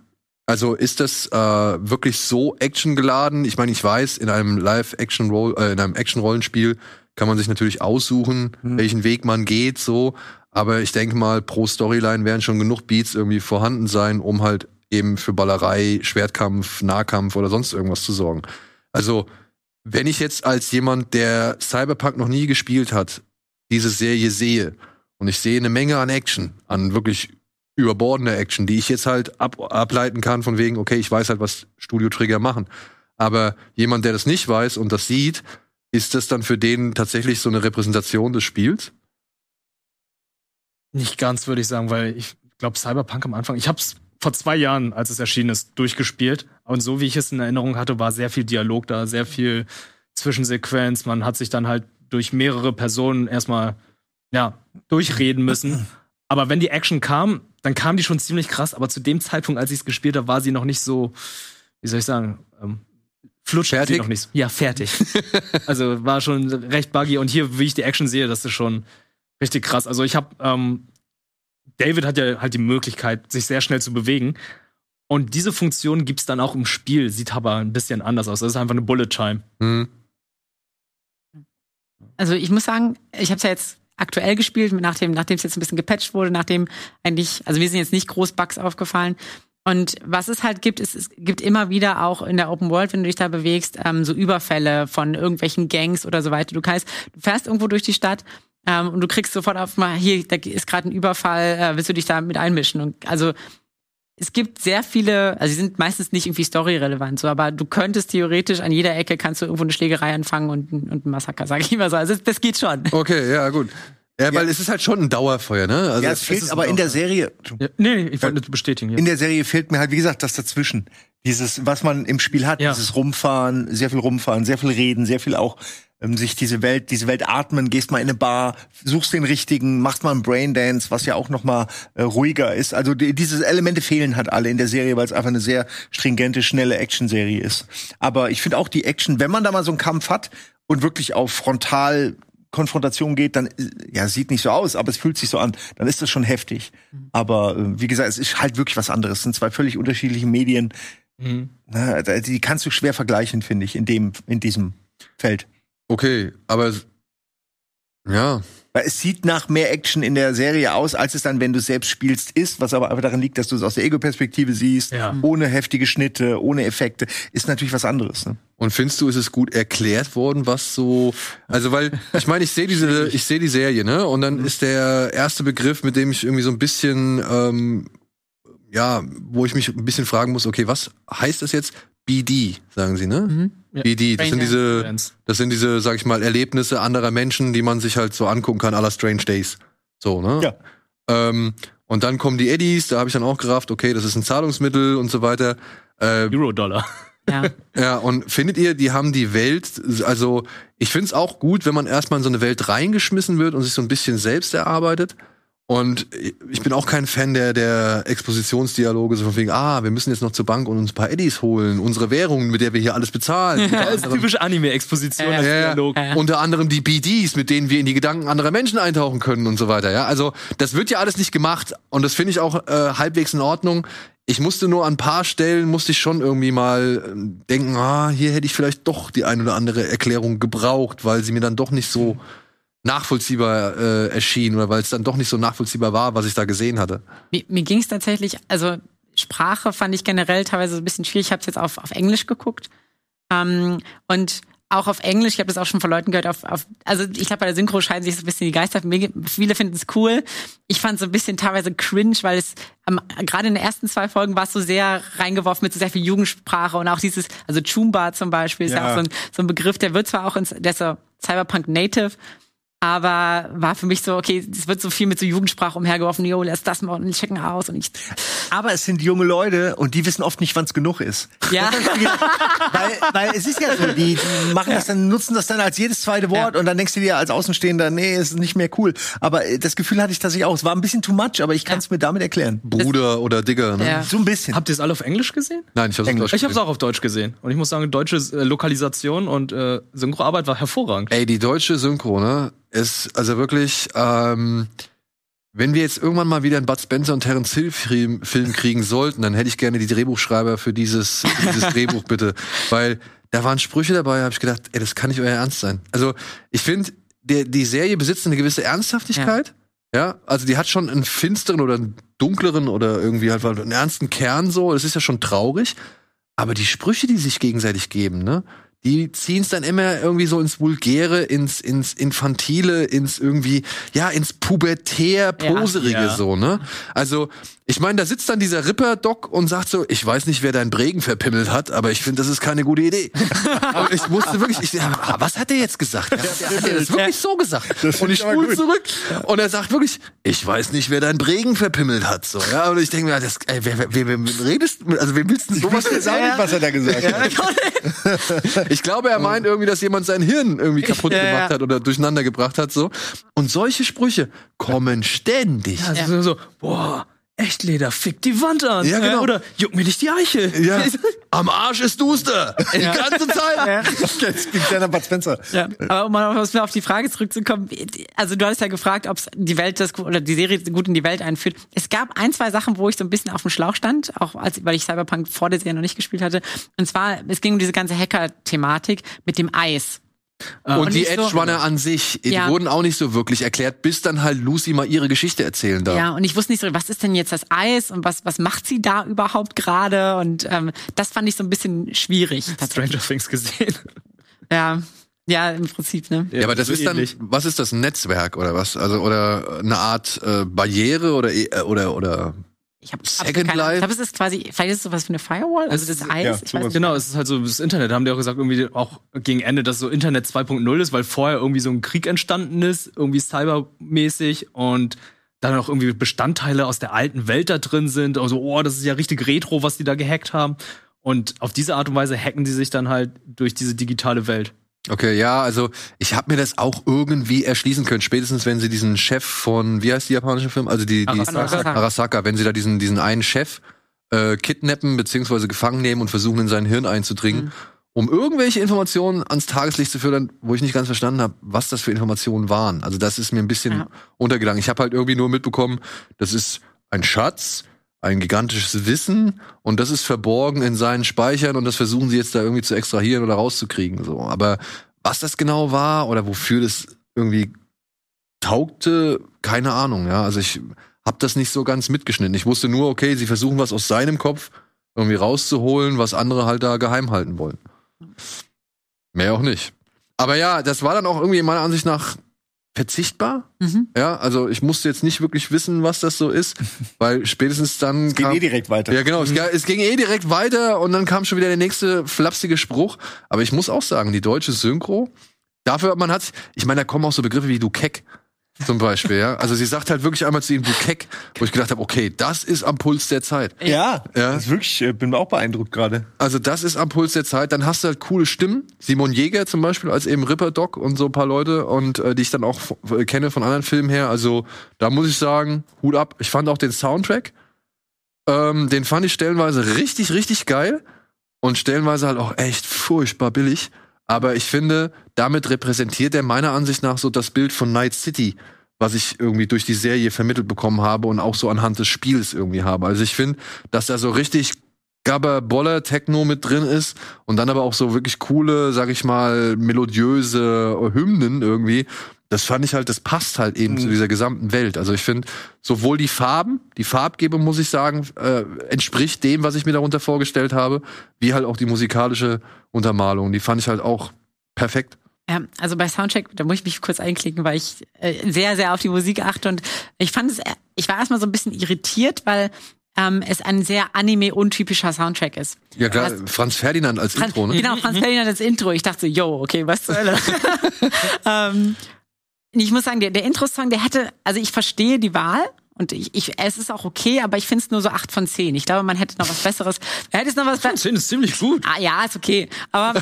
Also ist das äh, wirklich so actiongeladen? Ich meine, ich weiß, in einem Live-Action-Roll, äh, in einem Action-Rollenspiel kann man sich natürlich aussuchen, welchen Weg man geht, so. Aber ich denke mal, pro Storyline werden schon genug Beats irgendwie vorhanden sein, um halt eben für Ballerei, Schwertkampf, Nahkampf oder sonst irgendwas zu sorgen. Also, wenn ich jetzt als jemand, der Cyberpunk noch nie gespielt hat, diese Serie sehe und ich sehe eine Menge an Action, an wirklich überbordender Action, die ich jetzt halt ab, ableiten kann von wegen, okay, ich weiß halt, was Studio Trigger machen. Aber jemand, der das nicht weiß und das sieht, ist das dann für den tatsächlich so eine Repräsentation des Spiels? Nicht ganz, würde ich sagen, weil ich glaube, Cyberpunk am Anfang, ich hab's vor zwei Jahren, als es erschienen ist, durchgespielt. Und so wie ich es in Erinnerung hatte, war sehr viel Dialog da, sehr viel Zwischensequenz. Man hat sich dann halt durch mehrere Personen erstmal, ja, durchreden müssen. Aber wenn die Action kam, dann kam die schon ziemlich krass. Aber zu dem Zeitpunkt, als ich es gespielt habe, war sie noch nicht so, wie soll ich sagen, ähm, flutscht sie Fertig? noch nicht. so. Ja, fertig. <laughs> also war schon recht buggy. Und hier, wie ich die Action sehe, das ist schon richtig krass. Also ich habe, ähm, David hat ja halt die Möglichkeit, sich sehr schnell zu bewegen. Und diese Funktion gibt's dann auch im Spiel, sieht aber ein bisschen anders aus. Das ist einfach eine Bullet Time. Hm. Also ich muss sagen, ich habe es ja jetzt aktuell gespielt, nachdem nachdem es jetzt ein bisschen gepatcht wurde, nachdem eigentlich, also mir sind jetzt nicht groß Bugs aufgefallen. Und was es halt gibt, ist, es gibt immer wieder auch in der Open World, wenn du dich da bewegst, ähm, so Überfälle von irgendwelchen Gangs oder so weiter. Du kannst, du fährst irgendwo durch die Stadt ähm, und du kriegst sofort auf mal, hier, da ist gerade ein Überfall, äh, willst du dich da mit einmischen? Und also es gibt sehr viele, also sie sind meistens nicht irgendwie storyrelevant, so, aber du könntest theoretisch an jeder Ecke kannst du irgendwo eine Schlägerei anfangen und, ein- und ein Massaker, sage ich immer so. Also das, das geht schon. Okay, ja, gut. Ja, weil es ist halt schon ein Dauerfeuer, ne? Also ja, es fehlt aber in der Serie, Ja, nee, nee, ich wollte nur bestätigen. Ja. in der Serie fehlt mir halt, wie gesagt, das dazwischen. Dieses, was man im Spiel hat, Ja. dieses Rumfahren, sehr viel Rumfahren, sehr viel Reden, sehr viel auch ähm, sich diese Welt, diese Welt atmen, gehst mal in eine Bar, suchst den richtigen, machst mal einen Braindance, was ja auch noch mal äh, ruhiger ist. Also die, diese Elemente fehlen halt alle in der Serie, weil es einfach eine sehr stringente, schnelle Action-Serie ist. Aber ich finde auch die Action, wenn man da mal so einen Kampf hat und wirklich auf Frontal Konfrontation geht, dann äh, ja sieht nicht so aus, aber es fühlt sich so an. Dann ist das schon heftig. Aber äh, wie gesagt, es ist halt wirklich was anderes. Es sind zwei völlig unterschiedliche Medien. Mhm. Na, die kannst du schwer vergleichen, finde ich, in dem in diesem Feld. Okay, aber ja, Weil es sieht nach mehr Action in der Serie aus, als es dann, wenn du es selbst spielst, ist, was aber einfach daran liegt, dass du es aus der Ego-Perspektive siehst, Ja. ohne heftige Schnitte, ohne Effekte, ist natürlich was anderes. Ne? Und findest du, ist es gut erklärt worden, was so, also weil, <laughs> ich meine, ich sehe diese, ich sehe die Serie, ne? Und dann ist der erste Begriff, mit dem ich irgendwie so ein bisschen, ähm, ja, wo ich mich ein bisschen fragen muss, okay, was heißt das jetzt? BD, sagen sie, ne? Ja. BD, das sind diese, das sind diese, sag ich mal, Erlebnisse anderer Menschen, die man sich halt so angucken kann, la Strange Days. So, ne? Ja. Ähm, Und dann kommen die Eddies, da habe ich dann auch gerafft, okay, das ist ein Zahlungsmittel und so weiter. Äh, Euro-Dollar. Ja. <laughs> ja, und findet ihr, die haben die Welt, also ich find's auch gut, wenn man erstmal in so eine Welt reingeschmissen wird und sich so ein bisschen selbst erarbeitet. Und ich bin auch kein Fan der, der Expositionsdialoge, so von wegen, ah, wir müssen jetzt noch zur Bank und uns ein paar Eddies holen, unsere Währung, mit der wir hier alles bezahlen. Das ist typisch Anime-Exposition Ja, als Dialog. ja. Unter anderem die BDs, mit denen wir in die Gedanken anderer Menschen eintauchen können und so weiter. Ja, also das wird ja alles nicht gemacht und das finde ich auch äh, halbwegs in Ordnung. Ich musste nur an ein paar Stellen musste ich schon irgendwie mal ähm, denken, ah, hier hätte ich vielleicht doch die ein oder andere Erklärung gebraucht, weil sie mir dann doch nicht so nachvollziehbar äh, erschien oder weil es dann doch nicht so nachvollziehbar war, was ich da gesehen hatte. Mir, mir ging es tatsächlich, also Sprache fand ich generell teilweise so ein bisschen schwierig. Ich habe es jetzt auf, auf Englisch geguckt. Ähm, und auch auf Englisch, ich habe das auch schon von Leuten gehört, auf, auf also ich glaube, bei der Synchro scheiden sich so ein bisschen die Geister. Mir- Viele finden es cool. Ich fand es so ein bisschen teilweise cringe, weil es ähm, gerade in den ersten zwei Folgen war es so sehr reingeworfen mit so sehr viel Jugendsprache und auch dieses, also Chumba zum Beispiel ist ja, Ja. auch so ein, so ein Begriff, der wird zwar auch ins, der ist so Cyberpunk Native, aber war für mich so, okay, es wird so viel mit so Jugendsprache umhergeworfen, jo, lass das mal und checken aus und ich, Aber es sind junge Leute und die wissen oft nicht, wann es genug ist. ja. <laughs> weil, weil es ist ja so, die, die machen das dann, nutzen das dann als jedes zweite Wort Ja. und dann denkst du dir als Außenstehender, nee, ist nicht mehr cool. Aber äh, das Gefühl hatte ich tatsächlich auch. Es war ein bisschen too much, aber ich kann es mir damit erklären. Bruder oder Digger, ne? Ja. So ein bisschen. Habt ihr es alle auf Englisch gesehen? Nein, ich hab's auf Englisch. Deutsch Ich habe es auch auf Deutsch gesehen. Und ich muss sagen, deutsche äh, Lokalisation und äh, Synchroarbeit war hervorragend. Ey, die deutsche Synchro, ne, ist also wirklich, ähm, wenn wir jetzt irgendwann mal wieder einen Bud Spencer und Terence Hill Film, Film kriegen sollten, dann hätte ich gerne die Drehbuchschreiber für dieses, für dieses <laughs> Drehbuch bitte, weil da waren Sprüche dabei, habe ich gedacht, ey, das kann nicht euer Ernst sein. Also ich finde, die Serie besitzt eine gewisse Ernsthaftigkeit. Ja. also die hat schon einen finsteren oder einen dunkleren oder irgendwie halt einen ernsten Kern so. Das ist ja schon traurig. Aber die Sprüche, die sich gegenseitig geben, ne, die ziehen es dann immer irgendwie so ins Vulgäre, ins, ins Infantile, ins irgendwie, ja, ins pubertär Poserige Ja. so, ne? Also, ich meine, da sitzt dann dieser Ripper-Doc und sagt so, ich weiß nicht, wer deinen Bregen verpimmelt hat, aber ich finde, das ist keine gute Idee. <laughs> und ich musste wirklich, ich, ja, ah, was hat er jetzt gesagt? Ja, hat er das wirklich so gesagt? Das und ich ich aber spule gut. zurück und er sagt wirklich, ich weiß nicht, wer deinen Bregen verpimmelt hat, so, ja? Und ich denke mir, das, ey, wer, wer, wer, wer redest, also, wem willst du sowas jetzt auch nicht, was er da gesagt hat. <laughs> ich glaube, er meint irgendwie, dass jemand sein Hirn irgendwie kaputt Ja, gemacht ja. hat oder durcheinander gebracht hat, so. Und solche Sprüche kommen ständig. Also so, boah, Echtleder, fick die Wand an. Ja, genau. Oder juck mir nicht die Eichel. Ja. <laughs> Am Arsch ist duster. Die ganze Zeit. Jetzt klingt kleiner Bud Spencer. Ja, aber um mal auf auf die Frage zurückzukommen, also du hattest ja gefragt, ob die Welt das oder die Serie gut in die Welt einführt. Es gab ein, zwei Sachen, wo ich so ein bisschen auf dem Schlauch stand, auch als weil ich Cyberpunk vor der Serie noch nicht gespielt hatte. Und zwar, es ging um diese ganze Hacker-Thematik mit dem Eis. Und, die nicht so- Edge Runner an sich, die Ja. wurden auch nicht so wirklich erklärt, bis dann halt Lucy mal ihre Geschichte erzählen darf. Ja, und ich wusste nicht so, was ist denn jetzt das Eis und was, was macht sie da überhaupt gerade? Und ähm, das fand ich so ein bisschen schwierig. Stranger Things gesehen. Ja, ja, im Prinzip, ne? Ja, aber das so ist dann, ähnlich. was ist das ein Netzwerk oder was? Also oder eine Art äh, Barriere oder äh, oder oder Ich habe Second keine, Life? Ich glaube, es ist quasi, vielleicht ist es sowas wie eine Firewall, also das Eis. ja, ich weiß. Genau, es ist halt so das Internet, haben die auch gesagt, irgendwie auch gegen Ende, dass so Internet 2.0 ist, weil vorher irgendwie so ein Krieg entstanden ist, irgendwie cybermäßig und dann auch irgendwie Bestandteile aus der alten Welt da drin sind. Also, oh, das ist ja richtig retro, was die da gehackt haben. Und auf diese Art und Weise hacken die sich dann halt durch diese digitale Welt. Okay, ja, also ich habe mir das auch irgendwie erschließen können, spätestens wenn sie diesen Chef von, wie heißt die japanische Film? Also die, die Arasaka. Arasaka, wenn sie da diesen, diesen einen Chef äh, kidnappen beziehungsweise gefangen nehmen und versuchen in sein Hirn einzudringen, um irgendwelche Informationen ans Tageslicht zu führen, wo ich nicht ganz verstanden habe, was das für Informationen waren. Also das ist mir ein bisschen Ja. untergegangen. Ich habe halt irgendwie nur mitbekommen, das ist ein Schatz, ein gigantisches Wissen und das ist verborgen in seinen Speichern und das versuchen sie jetzt da irgendwie zu extrahieren oder rauszukriegen. So, aber was das genau war oder wofür das irgendwie taugte, keine Ahnung. Ja, also ich habe das nicht so ganz mitgeschnitten. Ich wusste nur, okay, sie versuchen was aus seinem Kopf irgendwie rauszuholen, was andere halt da geheim halten wollen. Mehr auch nicht. Aber ja, das war dann auch irgendwie meiner Ansicht nach verzichtbar. Mhm. Ja, also ich musste jetzt nicht wirklich wissen, was das so ist, <laughs> weil spätestens dann Es kam, eh direkt weiter. ja, genau. Es, ga- es ging eh direkt weiter und dann kam schon wieder der nächste flapsige Spruch. Aber ich muss auch sagen, die deutsche Synchro, dafür, man hat, ich meine, da kommen auch so Begriffe wie du Keck. Zum Beispiel, ja. Also sie sagt halt wirklich einmal zu ihm, du Keck, wo ich gedacht habe, okay, das ist am Puls der Zeit. Ja, Ja. Das ist wirklich, äh, bin auch beeindruckt gerade. Also das ist am Puls der Zeit. Dann hast du halt coole Stimmen. Simon Jäger zum Beispiel als eben Ripper Doc und so ein paar Leute und äh, die ich dann auch äh, kenne von anderen Filmen her. Also da muss ich sagen, Hut ab. Ich fand auch den Soundtrack, ähm, den fand ich stellenweise richtig, richtig geil und stellenweise halt auch echt furchtbar billig. Aber ich finde, damit repräsentiert er meiner Ansicht nach so das Bild von Night City, was ich irgendwie durch die Serie vermittelt bekommen habe und auch so anhand des Spiels irgendwie habe. Also ich finde, dass da so richtig Gabber Boller Techno mit drin ist und dann aber auch so wirklich coole, sag ich mal, melodiöse Hymnen irgendwie. Das fand ich halt, das passt halt eben zu dieser gesamten Welt. Also ich finde, sowohl die Farben, die Farbgebung, muss ich sagen, äh, entspricht dem, was ich mir darunter vorgestellt habe, wie halt auch die musikalische Untermalung. Die fand ich halt auch perfekt. Ja, also bei Soundcheck, da muss ich mich kurz einklicken, weil ich äh, sehr, sehr auf die Musik achte und ich fand es, ich war erstmal so ein bisschen irritiert, weil ähm, es ein sehr anime-untypischer Soundtrack ist. Ja klar, hast- Franz Ferdinand als Franz, Intro, ne? Genau, Franz Ferdinand das Intro. Ich dachte so, yo, okay, was zur Hölle. <laughs> <laughs> ähm, ich muss sagen, der, der Intro-Song, der hätte, also ich verstehe die Wahl und ich, ich, es ist auch okay, aber ich finde es nur so 8 von 10. Ich glaube, man hätte noch was Besseres. Hätte es noch was Besseres. Szene ist ziemlich gut. Ah ja, ist okay. Aber <laughs> <laughs>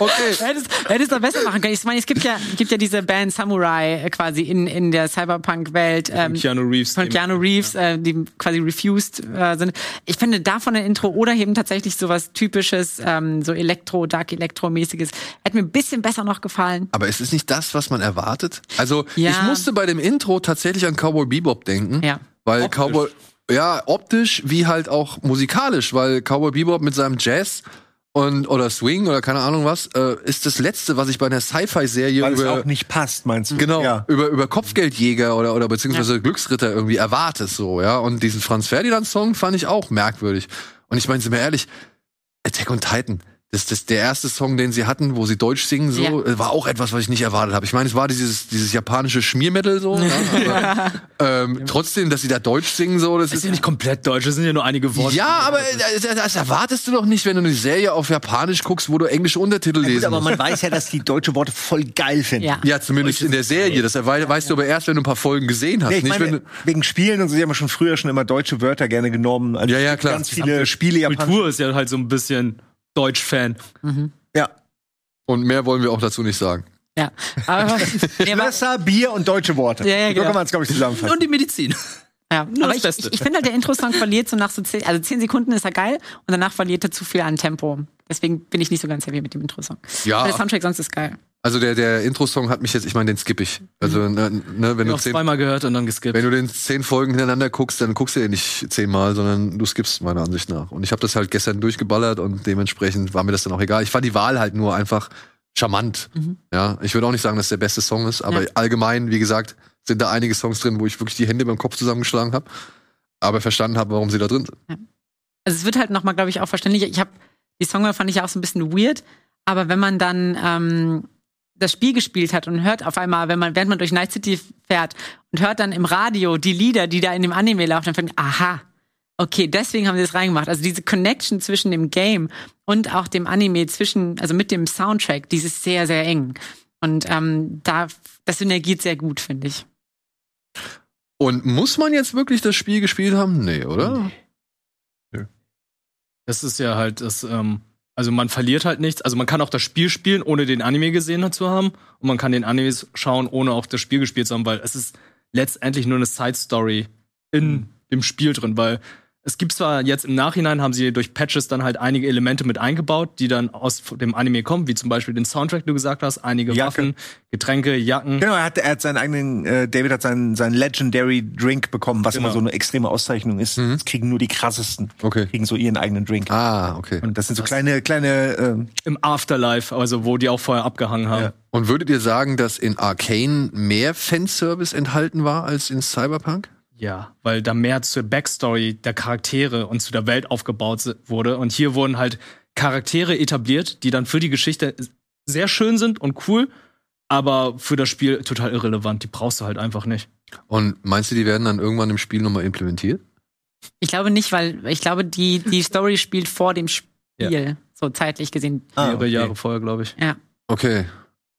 Okay. hättest, hättest noch besser machen können. Ich meine, es gibt ja, gibt ja diese Band Samurai äh, quasi in, in der Cyberpunk-Welt. Ähm, Keanu Reeves. von Keanu Reeves, äh, die quasi refused äh, sind. Ich finde davon ein Intro oder eben tatsächlich sowas typisches, ähm, so Elektro, Dark Elektro-mäßiges, hätte mir ein bisschen besser noch gefallen. Aber ist es nicht das, was man erwartet? Also, Ja. ich musste bei dem Intro tatsächlich an Cowboy Bebop denken. Ja. Weil Optisch. Cowboy, ja, optisch wie halt auch musikalisch, weil Cowboy Bebop mit seinem Jazz und oder Swing oder keine Ahnung was, äh, ist das letzte, was ich bei einer Sci-Fi-Serie Weil es über auch nicht passt, meinst du? Genau, Ja. über, über Kopfgeldjäger oder, oder beziehungsweise Glücksritter irgendwie erwartest so, ja. Und diesen Franz Ferdinand-Song fand ich auch merkwürdig. Und ich meine, sind wir ehrlich, Attack on Titan, das, das der erste Song, den sie hatten, wo sie Deutsch singen, so, Ja. äh, war auch etwas, was ich nicht erwartet habe. Ich meine, es war dieses, dieses japanische Schmiermetal so. <laughs> ja, aber, ähm, trotzdem, dass sie da Deutsch singen, so, das Das ist ja nicht komplett deutsch, das sind ja nur einige Worte. ja, aber äh, das, das erwartest du doch nicht, wenn du eine Serie auf Japanisch guckst, wo du englische Untertitel Gut, lesen aber musst. man weiß ja, dass die deutsche Worte voll geil finden. Ja. Ja, zumindest in der Serie. Das wei- weißt du aber erst, wenn du ein paar Folgen gesehen hast. Nee, ich nicht, wenn meine, du, wegen Spielen und so, sie haben ja schon früher schon immer deutsche Wörter gerne genommen. Also Ja, ja, es klar. Ganz viele Spiele. Kultur ist ja halt so ein bisschen Deutsch-Fan. Ja. und mehr wollen wir auch dazu nicht sagen. Ja. Aber, <laughs> Wasser, Bier und deutsche Worte. Ja, ja, So genau. kann man es, glaube ich, zusammenfassen. Und die Medizin. ja. Nur aber das ich, Beste. ich, ich finde halt, der Intro-Song verliert so nach so zehn, also zehn Sekunden ist er geil und danach verliert er zu viel an Tempo. Deswegen bin ich nicht so ganz happy mit dem Intro-Song. Ja. Aber der Soundtrack sonst ist geil. Also der, der Intro-Song hat mich jetzt, ich meine, den skippe ich. Also, ne, ne, wenn, Ich du zehn, zweimal gehört und dann geskippt. wenn du den zehn Folgen hintereinander guckst, dann guckst du den nicht zehnmal, sondern du skippst meiner Ansicht nach. Und ich habe das halt gestern durchgeballert und dementsprechend war mir das dann auch egal. Ich fand die Wahl halt nur einfach charmant. Ja, ich würde auch nicht sagen, dass der beste Song ist, aber Ja. allgemein, wie gesagt, sind da einige Songs drin, wo ich wirklich die Hände beim Kopf zusammengeschlagen habe, aber verstanden habe, warum sie da drin sind. Also es wird halt nochmal, glaube ich, auch verständlicher. Ich habe die Songwahl fand ich ja auch so ein bisschen weird, aber wenn man dann ähm, das Spiel gespielt hat und hört auf einmal, wenn man während man durch Night City fährt und hört dann im Radio die Lieder, die da in dem Anime laufen, dann fängt aha, okay, deswegen haben sie das reingemacht. Also diese Connection zwischen dem Game und auch dem Anime zwischen, also mit dem Soundtrack, die ist sehr sehr eng und ähm, da das synergiert sehr gut, finde ich. Und muss man jetzt wirklich das Spiel gespielt haben? Nee, oder? Das ist ja halt das, ähm, also man verliert halt nichts. Also man kann auch das Spiel spielen, ohne den Anime gesehen zu haben. Und man kann den Anime schauen, ohne auch das Spiel gespielt zu haben, weil es ist letztendlich nur eine Side-Story in dem Spiel drin, weil es gibt zwar jetzt im Nachhinein haben sie durch Patches dann halt einige Elemente mit eingebaut, die dann aus dem Anime kommen, wie zum Beispiel den Soundtrack, du gesagt hast, einige Jacke. Waffen, Getränke, Jacken. Genau, er hat, er hat seinen eigenen, äh, David hat seinen, seinen Legendary Drink bekommen, was Genau. immer so eine extreme Auszeichnung ist. Das kriegen nur die krassesten. Okay. Kriegen so ihren eigenen Drink. Ah, okay. Und das sind so kleine, kleine, ähm, Im Afterlife, also wo die auch vorher abgehangen haben. Ja. Und würdet ihr sagen, dass in Arcane mehr Fanservice enthalten war als in Cyberpunk? Ja, weil da mehr zur Backstory der Charaktere und zu der Welt aufgebaut wurde. Und hier wurden halt Charaktere etabliert, die dann für die Geschichte sehr schön sind und cool, aber für das Spiel total irrelevant. Die brauchst du halt einfach nicht. Und meinst du, die werden dann irgendwann im Spiel nochmal implementiert? Ich glaube nicht, weil ich glaube, die, die Story spielt vor dem Spiel, so zeitlich gesehen. Ah, okay. Jahre vorher, glaube ich. Ja. Okay.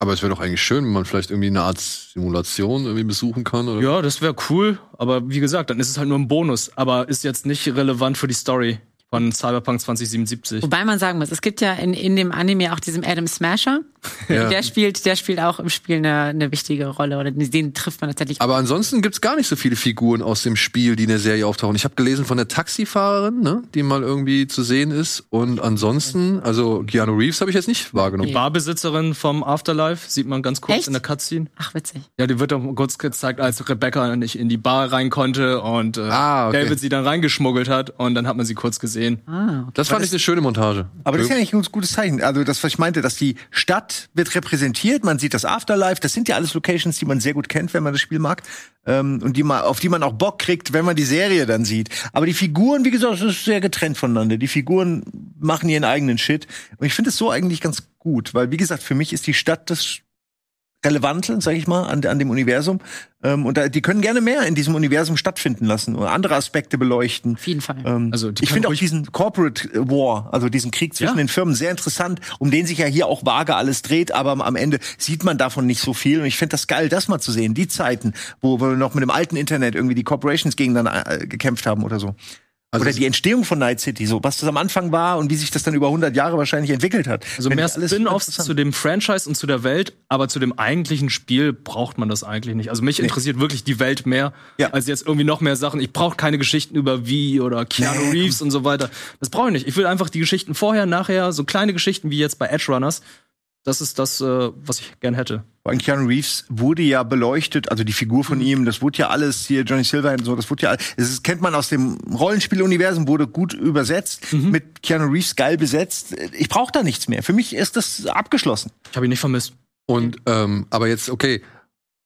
Aber es wäre doch eigentlich schön, wenn man vielleicht irgendwie eine Art Simulation irgendwie besuchen kann. Oder? Ja, das wäre cool, aber wie gesagt, dann ist es halt nur ein Bonus, aber ist jetzt nicht relevant für die Story von Cyberpunk 2077. Wobei man sagen muss, es gibt ja in, in dem Anime auch diesen Adam Smasher. <laughs> Ja. Der spielt, der spielt auch im Spiel eine, eine wichtige Rolle oder den trifft man tatsächlich. Aber ansonsten gibt's gar nicht so viele Figuren aus dem Spiel, die in der Serie auftauchen. Ich habe gelesen von der Taxifahrerin, ne, die mal irgendwie zu sehen ist. Und ansonsten, also Keanu Reeves habe ich jetzt nicht wahrgenommen. Die Barbesitzerin vom Afterlife sieht man ganz kurz Echt? in der Cutscene. Ach, witzig. Ja, die wird doch kurz gezeigt, als Rebecca nicht in die Bar rein konnte und äh, Ah, okay. David sie dann reingeschmuggelt hat und dann hat man sie kurz gesehen. Ah, okay. Das fand ich eine schöne Montage. Aber das ist ja eigentlich ein ganz gutes Zeichen. Also das, was ich meinte, dass die Stadt wird repräsentiert, man sieht das Afterlife, das sind ja alles Locations, die man sehr gut kennt, wenn man das Spiel mag. Ähm, und die man, auf die man auch Bock kriegt, wenn man die Serie dann sieht. Aber die Figuren, wie gesagt, das ist sehr getrennt voneinander. Die Figuren machen ihren eigenen Shit. Und ich finde es so eigentlich ganz gut, weil, wie gesagt, für mich ist die Stadt das Relevante, sag ich mal, an, an dem Universum. Ähm, und da, die können gerne mehr in diesem Universum stattfinden lassen oder andere Aspekte beleuchten. Auf jeden Fall. Ähm, Also, ich finde auch diesen Corporate War, also diesen Krieg zwischen Ja. den Firmen, sehr interessant, um den sich ja hier auch vage alles dreht, aber am Ende sieht man davon nicht so viel. Und ich finde das geil, das mal zu sehen. Die Zeiten, wo wir noch mit dem alten Internet irgendwie die Corporations gegeneinander äh, gekämpft haben oder so. Also oder die Entstehung von Night City, so was das am Anfang war und wie sich das dann über 100 Jahre wahrscheinlich entwickelt hat. Also mehr Spin-offs zu dem Franchise und zu der Welt, aber zu dem eigentlichen Spiel braucht man das eigentlich nicht. Also mich interessiert wirklich die Welt mehr, Ja. als jetzt irgendwie noch mehr Sachen. Ich brauche keine Geschichten über wie oder Keanu Nee, <laughs> Reeves und so weiter. Das brauche ich nicht. Ich will einfach die Geschichten vorher, nachher, so kleine Geschichten wie jetzt bei Edge Runners. Das ist das, äh, was ich gern hätte. Vor allem Keanu Reeves wurde ja beleuchtet, also die Figur von ihm, das wurde ja alles hier, Johnny Silverhand und so, das wurde ja, das ist, kennt man aus dem Rollenspieluniversum, wurde gut übersetzt, mit Keanu Reeves geil besetzt. Ich brauche da nichts mehr. Für mich ist das abgeschlossen. Ich habe ihn nicht vermisst. Und ähm, aber jetzt, okay,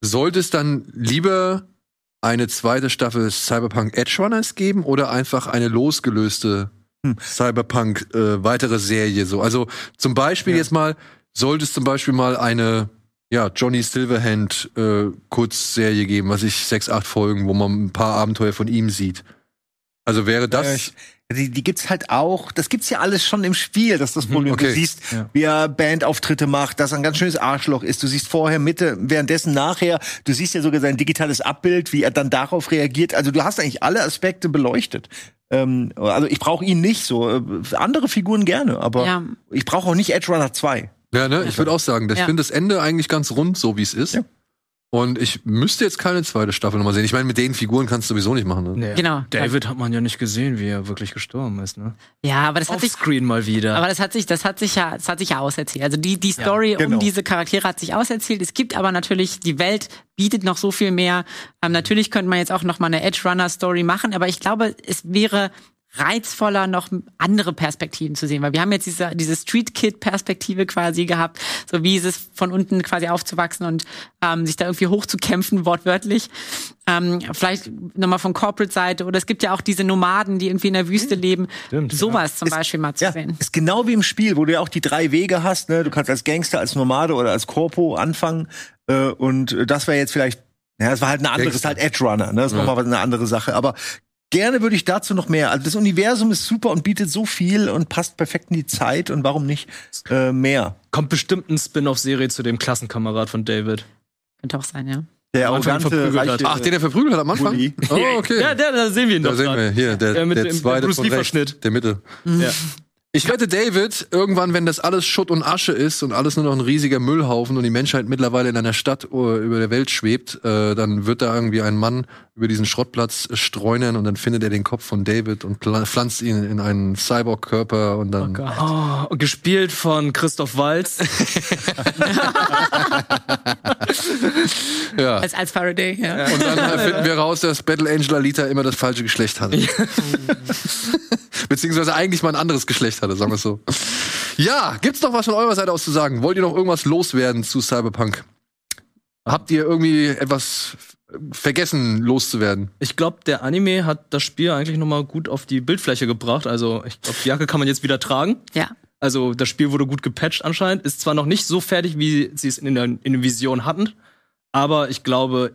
sollte es dann lieber eine zweite Staffel Cyberpunk Edge Runners geben oder einfach eine losgelöste Hm. Cyberpunk äh, weitere Serie so? Also zum Beispiel jetzt mal, sollte es zum Beispiel mal eine ja, Johnny Silverhand äh, Kurzserie geben, was ich sechs, acht Folgen, wo man ein paar Abenteuer von ihm sieht. Also wäre das Äh, ich- Die, die gibt's halt auch, das gibt's ja alles schon im Spiel, das ist das Problem. okay. Du siehst, Ja. wie er Bandauftritte macht, dass er ein ganz schönes Arschloch ist. Du siehst vorher, Mitte, währenddessen, nachher. Du siehst ja sogar sein digitales Abbild, wie er dann darauf reagiert. Also du hast eigentlich alle Aspekte beleuchtet. Ähm, also ich brauche ihn nicht so. Äh, Andere Figuren gerne, aber Ja. ich brauche auch nicht Edge Runner 2. Ja, ne? Ich würde auch sagen, ich Ja. finde das Ende eigentlich ganz rund, so wie es ist. Ja. Und ich müsste jetzt keine zweite Staffel nochmal sehen. Ich meine, mit den Figuren kannst du sowieso nicht machen. Ne? Nee. Genau. David hat man ja nicht gesehen, wie er wirklich gestorben ist, ne? Ja, aber das hat sich, Offscreen mal wieder. aber das hat sich, das hat sich ja, das hat sich ja auserzählt. Also die, die Story genau. um diese Charaktere hat sich auserzählt. Es gibt aber natürlich, die Welt bietet noch so viel mehr. Ähm, natürlich könnte man jetzt auch noch mal eine Edge Runner Story machen, aber ich glaube, es wäre reizvoller, noch andere Perspektiven zu sehen, weil wir haben jetzt diese, diese Street Kid Perspektive quasi gehabt, so wie ist es von unten quasi aufzuwachsen und ähm, sich da irgendwie hochzukämpfen, wortwörtlich. Ähm, vielleicht nochmal von Corporate Seite oder es gibt ja auch diese Nomaden, die irgendwie in der Wüste leben. Stimmt, Sowas zum Beispiel mal zu Ja, sehen. ist genau wie im Spiel, wo du ja auch die drei Wege hast. Ne? Du kannst als Gangster, als Nomade oder als Corpo anfangen. Äh, und das wäre jetzt vielleicht, ja, das war halt eine andere, das ist halt Edge Runner. Ne? Das ist Ja. nochmal was- eine andere Sache. Aber gerne würde ich dazu noch mehr. Also das Universum ist super und bietet so viel und passt perfekt in die Zeit. Und warum nicht äh, mehr? Kommt bestimmt ein Spin-off-Serie zu dem Klassenkamerad von David. Könnte auch sein, ja. Der Am Anfang arrogante, verprügelt hat. reiche, Ach, den er verprügelt hat am Anfang? Bulli. Oh, okay. Ja, der, da sehen wir ihn da doch sehen wir hier, der, Ja, mit der dem- zweite Bruce von rechts, Lee-Verschnitt. der Mitte. Ja. Ich wette, David, irgendwann, wenn das alles Schutt und Asche ist und alles nur noch ein riesiger Müllhaufen und die Menschheit mittlerweile in einer Stadt uh, über der Welt schwebt, äh, dann wird da irgendwie ein Mann über diesen Schrottplatz streunern und dann findet er den Kopf von David und pflanzt ihn in einen Cyborg-Körper und dann. Oh, und gespielt von Christoph Walz. <laughs> ja. Als, als Faraday, ja. Und dann äh, finden wir raus, dass Battle Angel Alita immer das falsche Geschlecht hatte. <laughs> <laughs> Beziehungsweise eigentlich mal ein anderes Geschlecht hatte, sagen wir es so. Ja, gibt's noch was von eurer Seite aus zu sagen? Wollt ihr noch irgendwas loswerden zu Cyberpunk? Habt ihr irgendwie etwas vergessen loszuwerden? Ich glaube, der Anime hat das Spiel eigentlich noch mal gut auf die Bildfläche gebracht. Also ich glaube, die Jacke kann man jetzt wieder tragen. Ja. Also das Spiel wurde gut gepatcht anscheinend. Ist zwar noch nicht so fertig, wie sie es in der, in der Vision hatten, aber ich glaube,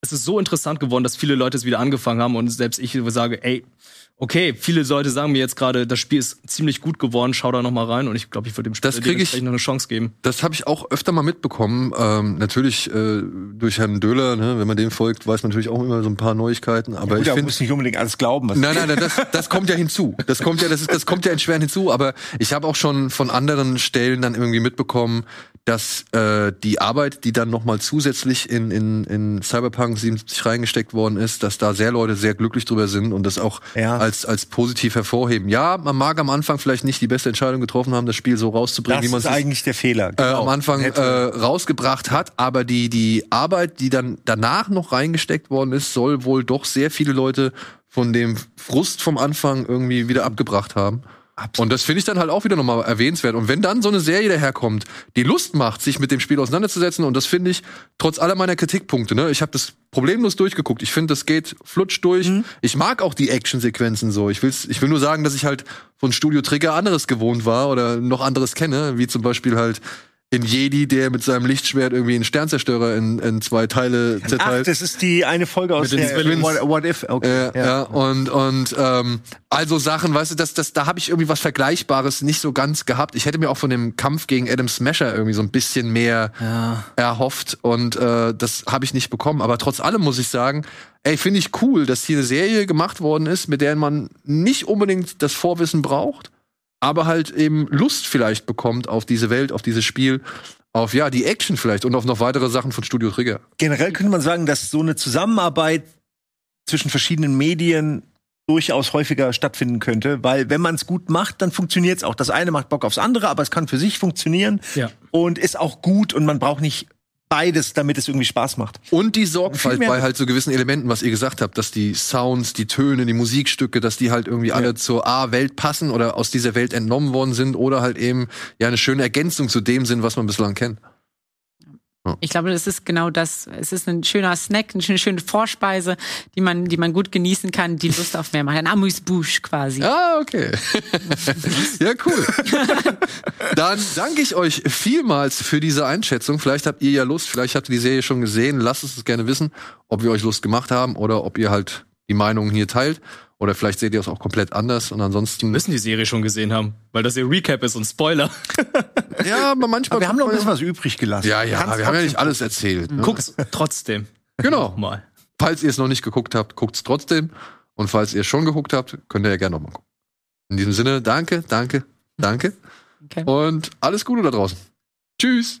es ist so interessant geworden, dass viele Leute es wieder angefangen haben und selbst ich sage, ey, okay, viele Leute sagen mir jetzt gerade, das Spiel ist ziemlich gut geworden, schau da noch mal rein und ich glaube, ich würde dem Spiel Das krieg ich- noch eine Chance geben. Das habe ich auch öfter mal mitbekommen. Ähm, natürlich äh, durch Herrn Döhler, ne? wenn man dem folgt, weiß man natürlich auch immer so ein paar Neuigkeiten. Aber Gut, ich finde, muss nicht unbedingt alles glauben, was Nein, nein, nein, das, das kommt ja hinzu. Das kommt ja, das, ist, das kommt ja entschwerend hinzu. Aber ich habe auch schon von anderen Stellen dann irgendwie mitbekommen, dass äh, die Arbeit, die dann nochmal zusätzlich in, in, in Cyberpunk 77 reingesteckt worden ist, dass da sehr Leute sehr glücklich drüber sind und das auch Ja. Als, als positiv hervorheben. Ja, man mag am Anfang vielleicht nicht die beste Entscheidung getroffen haben, das Spiel so rauszubringen, das wie man es eigentlich der Fehler. äh, Genau. am Anfang äh, rausgebracht hat, aber die, die Arbeit, die dann danach noch reingesteckt worden ist, soll wohl doch sehr viele Leute von dem Frust vom Anfang irgendwie wieder abgebracht haben. Und das finde ich dann halt auch wieder nochmal erwähnenswert. Und wenn dann so eine Serie daherkommt, die Lust macht, sich mit dem Spiel auseinanderzusetzen, und das finde ich, trotz aller meiner Kritikpunkte, ne, ich habe das problemlos durchgeguckt. Ich finde, das geht flutsch durch. Ich mag auch die Actionsequenzen so. Ich, will's, ich will nur sagen, dass ich halt von Studio Trigger anderes gewohnt war oder noch anderes kenne, wie zum Beispiel halt in Jedi, der mit seinem Lichtschwert irgendwie einen Sternzerstörer in, in zwei Teile Ach, zerteilt. das ist die eine Folge aus Mit der Twins. What, What If. Okay. Äh, ja. und und ähm, also Sachen, weißt du, das, das, da habe ich irgendwie was Vergleichbares nicht so ganz gehabt. Ich hätte mir auch von dem Kampf gegen Adam Smasher irgendwie so ein bisschen mehr erhofft und äh, das habe ich nicht bekommen. Aber trotz allem muss ich sagen, ey, finde ich cool, dass hier eine Serie gemacht worden ist, mit der man nicht unbedingt das Vorwissen braucht, aber halt eben Lust vielleicht bekommt auf diese Welt, auf dieses Spiel, auf ja die Action vielleicht und auf noch weitere Sachen von Studio Trigger. Generell könnte man sagen, dass so eine Zusammenarbeit zwischen verschiedenen Medien durchaus häufiger stattfinden könnte, weil wenn man es gut macht, dann funktioniert es auch. Das eine macht Bock aufs andere, aber es kann für sich funktionieren Ja. und ist auch gut und man braucht nicht beides, damit es irgendwie Spaß macht. Und die Sorgfalt bei halt so gewissen Elementen, was ihr gesagt habt, dass die Sounds, die Töne, die Musikstücke, dass die halt irgendwie alle zur A-Welt passen oder aus dieser Welt entnommen worden sind oder halt eben ja eine schöne Ergänzung zu dem sind, was man bislang kennt. Ich glaube, das ist genau das. Es ist ein schöner Snack, eine schöne, schöne Vorspeise, die man, die man gut genießen kann, die Lust auf mehr macht. Ein Amuse-Bouche quasi. Ah, okay. <laughs> ja, cool. Dann danke ich euch vielmals für diese Einschätzung. Vielleicht habt ihr ja Lust, vielleicht habt ihr die Serie schon gesehen. Lasst es uns gerne wissen, ob wir euch Lust gemacht haben oder ob ihr halt die Meinungen hier teilt. Oder vielleicht seht ihr es auch komplett anders. Und ansonsten. Müssen die Serie schon gesehen haben, weil das ihr Recap ist und Spoiler. <laughs> Ja, aber manchmal. Aber wir haben noch ein bisschen was übrig gelassen. Ja, ja, Kannst wir haben ja nicht alles erzählt. Ne? Guckt's trotzdem. Genau. <laughs> Mal. Falls ihr es noch nicht geguckt habt, guckt's trotzdem. Und falls ihr es schon geguckt habt, könnt ihr ja gerne nochmal gucken. In diesem Sinne, danke, danke, danke. Okay. Und alles Gute da draußen. Tschüss.